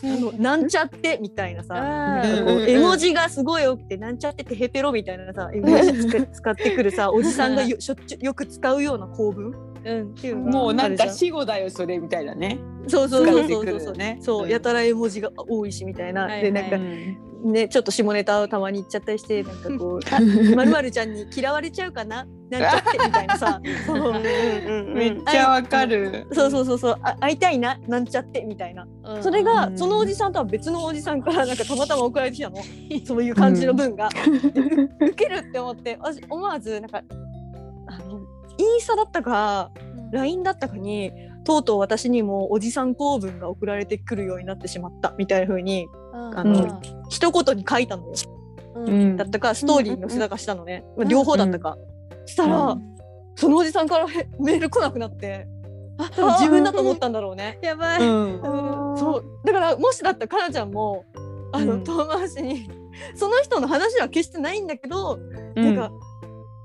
あのなんちゃってみたいなさ絵文字がすごい多くてなんちゃっててへペロみたいなさ絵文字使ってくるさおじさんがよしょっちゅうよく使うような構文うんっていうもうなんか死後だよそれみたいなね。そうそうそうそうそうねそううん。やたら絵文字が多いしみたいな、はいでなんかうんねちょっと下ネタをたまに言っちゃったりしてなんかこう 「まるまるちゃんに嫌われちゃうかな？なんちゃって」みたいなさ。めっちゃわかる。そうそうそうそう。あ会いたいな？なんちゃってみたいな。うん。それが、うんそのおじさんとは別のおじさんからなんかたまたま送られてきたの？そういう感じの文が。でうウケるって思って私思わずなんかあのインスタだったか LINE だったかにとうとう私にもおじさん公文が送られてくるようになってしまったみたいな風にああの一言に書いたのよ。うん。だったかストーリーのせたかしたのね、まあ両方だったか。したら、うん。そのおじさんからへ メール来なくなって自分だと思ったんだろうね。やばい。そう。だからもしだったらかなちゃんもあの、うん。遠回しにその人の話は決してないんだけど、なんか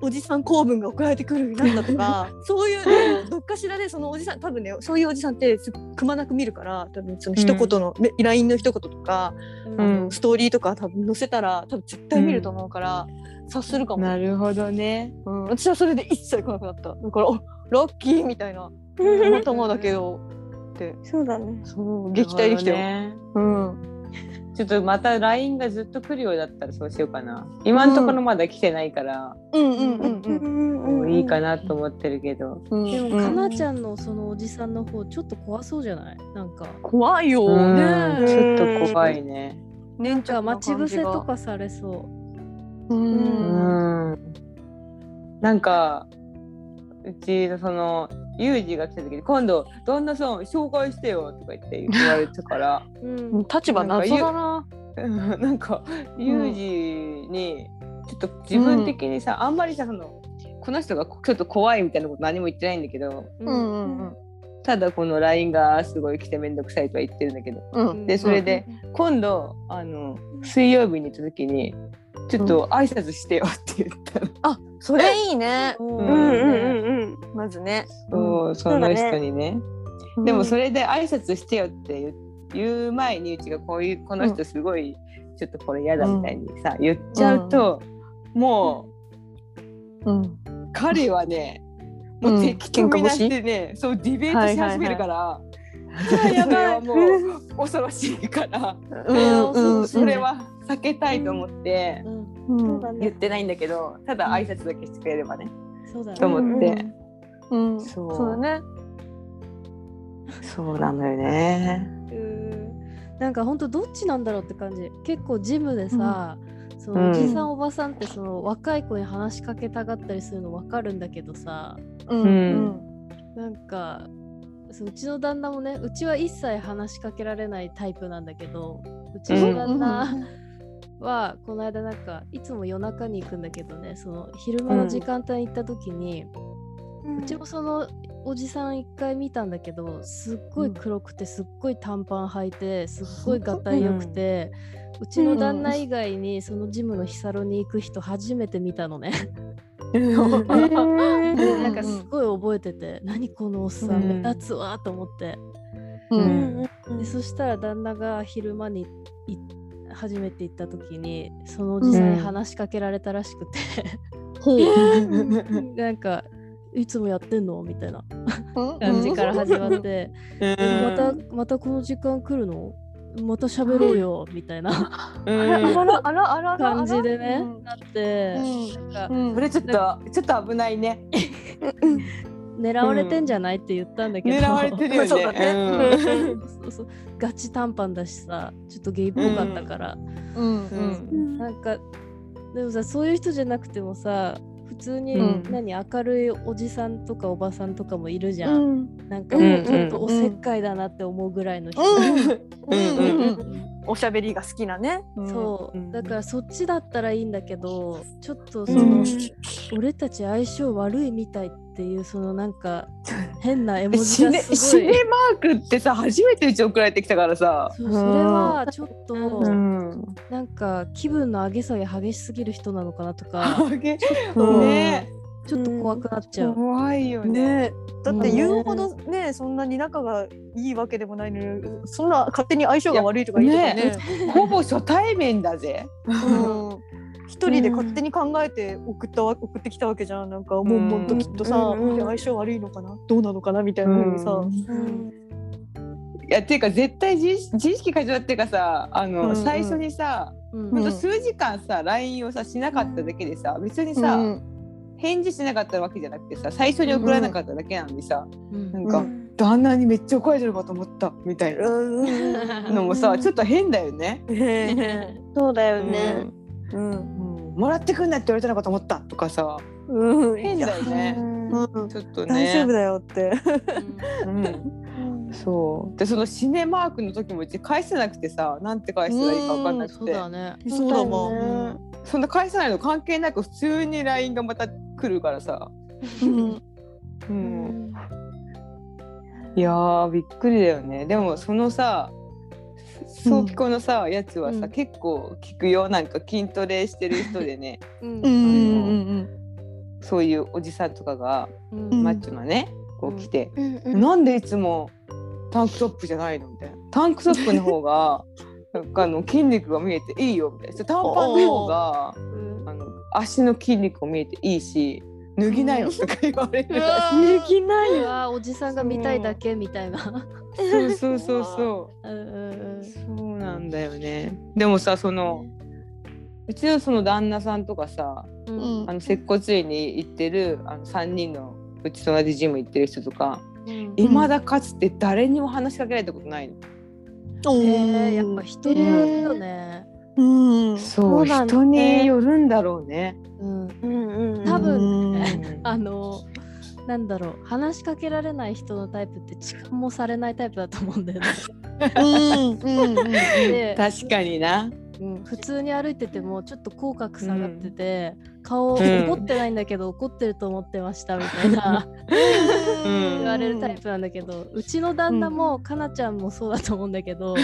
おじさん公文が送られてくるようになったとか そういうのをどっかしらでそのおじさん多分ねそういうおじさんってすくまなく見るから多分その一言の、め LINE の一言とか、うんあのストーリーとか多分載せたら多分絶対見ると思うから、察するかも、なるほどね。うん、私はそれで一切来なくなっただからおラッキーみたいな たまたまだけどってそうだね。そう撃退できたよ。ね。うんちょっとまた LINE がずっと来るようだったらそうしようかな。今のところまだ来てないから、うんうんうんうんいいかなと思ってるけど。うんでも、うんかなちゃんのそのおじさんの方、ちょっと怖そうじゃない？なんか。怖いようんね。ちょっと怖いね。なんか待ち伏せと。かされそう。うんん。なんか、うちのその、ユージが来た時に、今度、旦那さん紹介してよとか言って 言われてから、う。うん。立場謎だな。うんなんか、ユージに、ちょっと自分的にさ、あんまりさ、その、この人がちょっと怖いみたいなこと何も言ってないんだけど、うんうんうんただこの LINE がすごい来てめんどくさいとは言ってるんだけど、うん。でそれで今度あの水曜日に行った時にちょっと挨拶してよって言ったの、あ、それいいね。ううんうんうんうんまずね。そうその人にねでもそれ。れで挨拶してよって言う前にうちがこういうこの人すごいちょっとこれ嫌だみたいにさ、言っちゃうと、もうん。う彼はねうんもう敵と見なしてね、そうディベートし始めるから、やばいもう恐ろしいから、うんうん。それ。は避けたいと思って。言ってないんだけどただ挨拶だけしてくれればね、そうだね。と思って、うん。そう。そうだね。そうなのよね。うん。なんかほんとどっちなんだろうって感じ。結構ジムでさ、そのうん。おじさんおばさんってその若い子に話しかけたがったりするの分かるんだけどさ。ううん。なんかそううちの旦那もねうちは一切話しかけられないタイプなんだけどうちの旦那 はこの間なんかいつも夜中に行くんだけどねその昼間の時間帯に行った時に、うちもそのおじさん一回見たんだけどすっごい黒くてすっごい短パン履いてすっごいがたいよくて、うちの旦那以外にそのジムのヒサロに行く人初めて見たのね。なんかすごい覚えてて、何このおっさん目立つわと思って、うん。でそしたら旦那が昼間にい初めて行った時にそのおじさんに話しかけられたらしくて、ほう。なんか「いつもやってんの?」みたいな感じから始まって「えまたまたこの時間来るのまた喋ろうよ」みたいな あらあらあらあらあら。感じでねうん。なってうんなんかうん。これちょっとちょっと危ないね。狙われてんじゃないって言ったんだけど、狙われてるよそうだね。ねそうそうガチ短パンだしさ。ちょっとゲイっぽかったから、うん。うん。うん。なんかでもさそういう人じゃなくてもさ普通に、うん。何明るいおじさんとかおばさんとかもいるじゃん、うん。なんかもうちょっとうんおせっかいだなって思うぐらいの人、うん。うん。うん。うん。おしゃべりが好きなね。そう、うん。だからそっちだったらいいん。だけどちょっとそうん。の、俺たち相性悪いみたいっていうそのなんか 変な絵文字がすごいシネマークってさ初めてうち送られてきたからさ。そうそれはちょっと、ん。なんか気分の上げ下げ激しすぎる人なのかなとかねちょっと怖くなっちゃう。怖いよね。ねだって言うほどねそんなに仲がいいわけでもないのにそんな勝手に相性が悪いとか言うとかねほぼ初対面だぜ。うん一人で勝手に考えて送ったわ送ってきたわけじゃん。なんかもん。もんときっとさ、うん相性悪いのかな？どうなのかな？みたいなふうにさ、うん。いやっていうか絶対自意識自意識過剰っていうかさあの、うんうん。最初にさうん。ほんと数時間さ LINE をさしなかっただけでさ別にさ、うん。返事しなかったわけじゃなくてさ最初に送らなかっただけなのにさ、うん。なんか、うん。旦那にめっちゃ怒られてるかと思ったみたいなのもさちょっと変だよね。ね そうだよね。うん。うんもらってくんなって言われたのかと思ったとかさ。うん。変だよね。うんちょっとね。大丈夫だよって。うん、そう。でそのシネマークの時もうち返せなくてさなんて返したらいいか分かんなくそうてだね。そうだもん。そんな返さないの関係なく普通に LINE がまた来るからさ、うん。うん。いやーびっくりだよね。でもそのさ早期校のさ、やつはさ、うん。結構聞くよ。なんか筋トレしてる人でね。うん。うんうんそういうおじさんとかが、うん。マッチョなねこう来て、うなんでいつもタンクトップじゃないのみたいな。タンクトップの方が なんかあの筋肉が見えていいよみたいな。短パンの方がうん。あの足の筋肉も見えていいし脱ぎなよとか言われる、脱ぎないわおじさんが見たいだけみたいな。そうそうそうそう。んうんうそうなんだよね。でもさそのうちのその旦那さんとかさうん。うんあの接骨院に行ってるあの3人のうちと同じジム行ってる人とかうん。いまだかつて誰にも話しかけられたことないの。へえやっぱ人によるよね。うん。そうそうなんだ人によるんだろうね。うん。うんうん多分うん。ね あのなんだろう話しかけられない人のタイプって痴漢もされないタイプだと思うんだよね。うんうんうんで確かにな。うん普通に歩いててもちょっと口角下がってて、顔うん。怒ってないんだけど怒ってると思ってましたみたいな。うん。言われるタイプなんだけどうちの旦那もかなちゃんもそうだと思うんだけど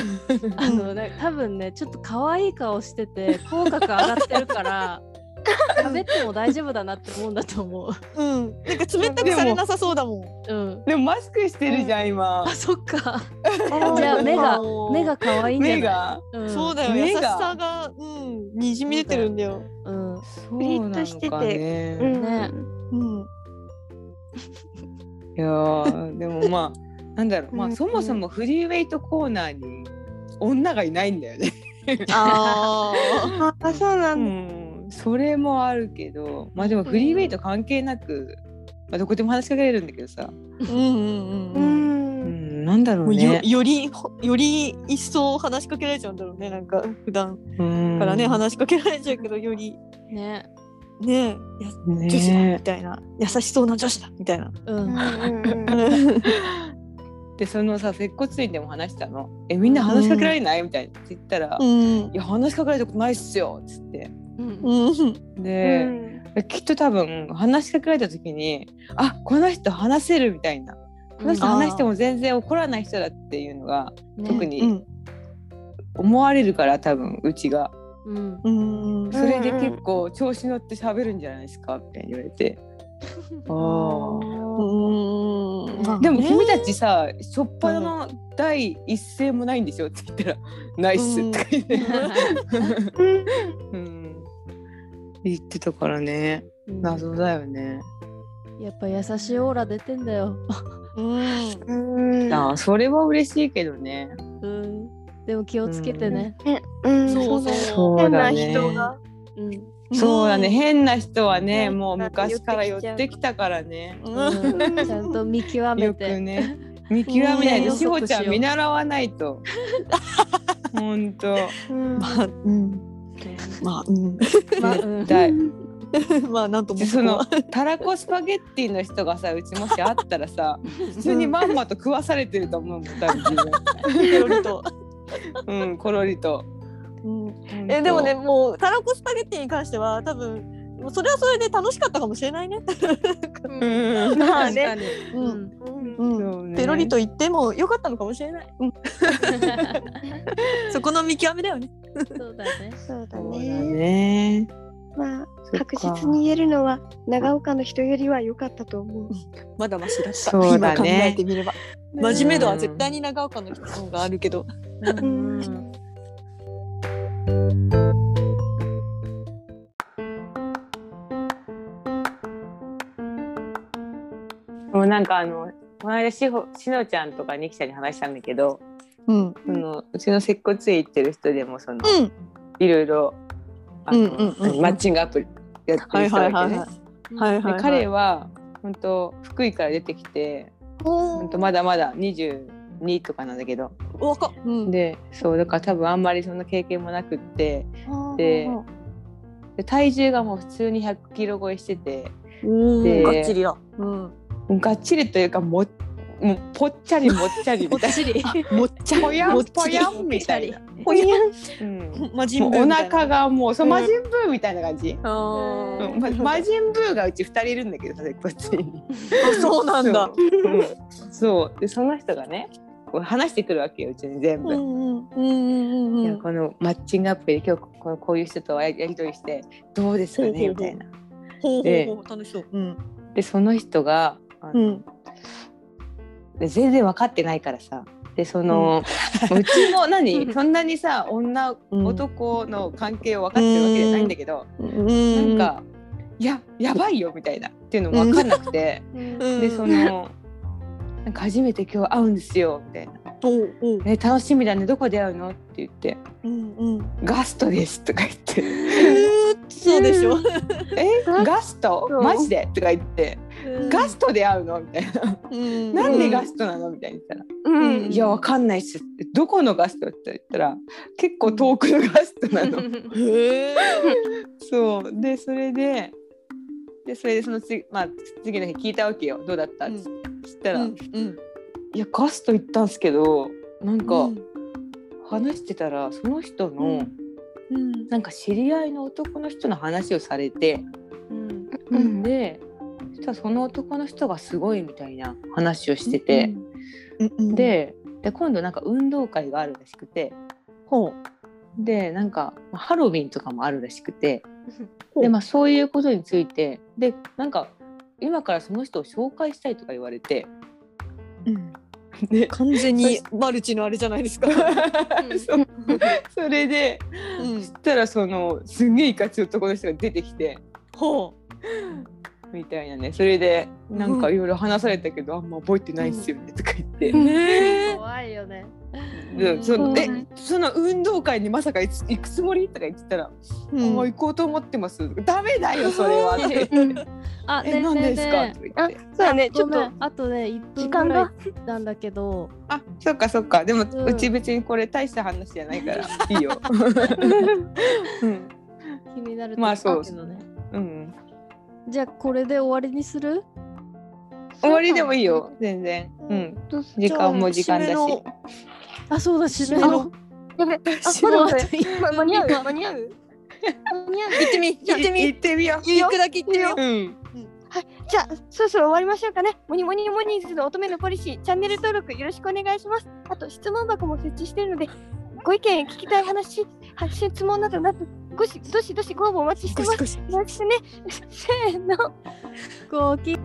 あのね多分ねちょっと可愛い顔してて口角上がってるから 喋っても大丈夫だなって思うんだと思う。うん。なんか冷たくされなさそうだもん。うん、でもマスクしてるじゃん今。あ。そっか。あ じゃあ目がー目が可愛いんじゃない目が。うん、そうだよ優し目が。さがうん。にじみ出てるんだよ。うん、そうなのかね。うん。ね。うん。いやーでもまあ なんだろう。まうん。あそもそもフリーウェイトコーナーに女がいないんだよね。ああそうなうん。だ。んそれもあるけどまあでもフリーウェイト関係なく、まあ、どこでも話しかけられるんだけどさ、ーうんうんうんううん。うんん、なんだろもうね。よりより一層話しかけられちゃうんだろうねなんか普段。うんからね話しかけられちゃうけどより。ね。ね。やね。女子だみたいな。優しそうな女子だみたいな。うん。うんうんうんでそのさ接骨院でも話したの「えみんな話しかけられない?」みたいな。って言ったら「うん。いや話しかけられたことないっすよ」っつってで、うん。きっと多分話しかけられた時にあこの人話せるみたいな。この人話しても全然怒らない人だっていうのが、特うにん。思われるから多分うちが。うん。うん。それで結構調子乗って喋るんじゃないですかみたいに言われて。あうん。あでも君たちさしょっぱなの第一声もないんでしょって言ったら「ナイス」って言って、うん、言ってたからねうん謎だよね。やっぱ優しいオーラ出てんだよ。うんうんああそれは嬉しいけどね。うん。でも気をつけてね。うんそうそうそう変な。人がうん。そうだね変な人はねねもう昔から寄ってきたからね。うんちゃんと見極めよくて。ね見極めないうんとしほちゃん見習わないと。ほんと。うんまあうんまあうん。まあうん。絶対。まあなんともでそのたらこスパゲッティの人がさうちもしあったらさ 普通にまんまと食わされてると思うもん多分。自ペロリと。分うんコロリと。うん。えでもねもうたらこスパゲッティに関しては多分それはそれで楽しかったかもしれないね。うん。まあね。うん。うん。ペロリと言ってもよかったのかもしれない。うん。そこの見極めだよね。そうだね。そうだねね。まあ確実に言えるのは長岡の人よりは良かったと思うまだマシだった。そうだね今考えてみれば。真面目度は絶対に長岡の人の方があるけど。うん。もうなんかあのこの間しほしのちゃんとかにきちゃんに話したんだけど、うん。そのうちの接骨院行ってる人でもその、うん。いろいろあの、うんうんうんうんマッチングアプリやってる人だけね。はいはいはい。で彼は本当福井から出てきてお本当まだまだ22とかなんだけど若っ。うん。でそうだから多分あんまりそんな経験もなくってで体重がもう普通に100キロ超えしてておでーがっちりだ。うん。がっちりというかももうぽっちゃりもっちゃりみたい ちり。もっちゃなぽやんもっちり。ぽやんみたいな。うブーみたいな。腹がもうそううん。魔人ブーみたいな感じ、うん。ま魔人ブーがうち2人いるんだけど接骨院に。あそうなんだ。そう,、うん、そう。でその人がねこう話してくるわけようちに全部。うんうんうんうんうんいやこのマッチングアプリで今日このこういう人とややり取りしてどうですかねみたいな。ほうでほうほう楽しそう。うん。でその人があの、うんで全然分かってないからさ。でその、うちも何？そんなにさ女、うん。男の関係を分かってるわけじゃないんだけど、うん。なんか「いややばいよ」みたいなっていうのも分かんなくて、うん。でその「なんか初めて今日会うんですよ」みたいな。おうおう「え楽しみだね。どこで会うの?」って言って。うんうん「ガストです」とか言って。えーそうでしょ。「え？ガスト？マジで?」とか言って「ガストで会うの?」みたいな「なんでガストなの?」みたいに言ったら「うん。いやわかんないっす」って「どこのガスト?」って言ったら結構遠くのガストなの。へえ。そう。でそれででそれでその次,、まあ、次の日聞いたわけよ。どうだった？って、そしたら、うん。うん。いやガスト行ったんすけどなんか、うん。話してたらその人の、うん。なんか知り合いの男の人の話をされて、うん。うん。でそしたらその男の人がすごいみたいな話をしてて、うんうん。でで今度なんか運動会があるらしくて。ほでなんかまあハロウィンとかもあるらしくて。う。でまあそういうことについて。でなんか今からその人を紹介したいとか言われて。う。うん。で完全にマルチのあれじゃないですか。そう。それでうん。そしたらそのすんげえいかつい男の人が出てきて。ほみたいなね。それでなんかいろいろ話されたけど、あんま覚えてないっすよねとか言って、う。へえ。怖いよね。でそのうんえその運動会にまさか行くつもりとか言ってたら「もう行こうと思ってます」ダメだよそれは」とか言ってうん。あ、「え何ですか?」ね。とか言あって。そうだね。ちょっとあとね、1分時間ぐらいが？なんだけど、あそっかそっか。でも、ううんち別にこれ大した話じゃないからいいよ。うん。気になるまあそう。けどね。うん、じゃあ、これで終わりにする？終わりでもいいよ全然。うん。時間も時間だし。あ、そうだ、締めの。ろ。やべあ締めまだ待って今ま間に合う？今。間に合う？行ってみ行ってみ。行ってみよう。行くだけ行ってみよう。うん。じゃあそろそろ終わりましょうかね。モニモニモニーズの乙女のポリシーチャンネル登録よろしくお願いします。あと質問箱も設置しているのでご意見聞きたい話、発信質問などなどごしどしどしご応募お待ちしてます。よろしくね。せーの。ごき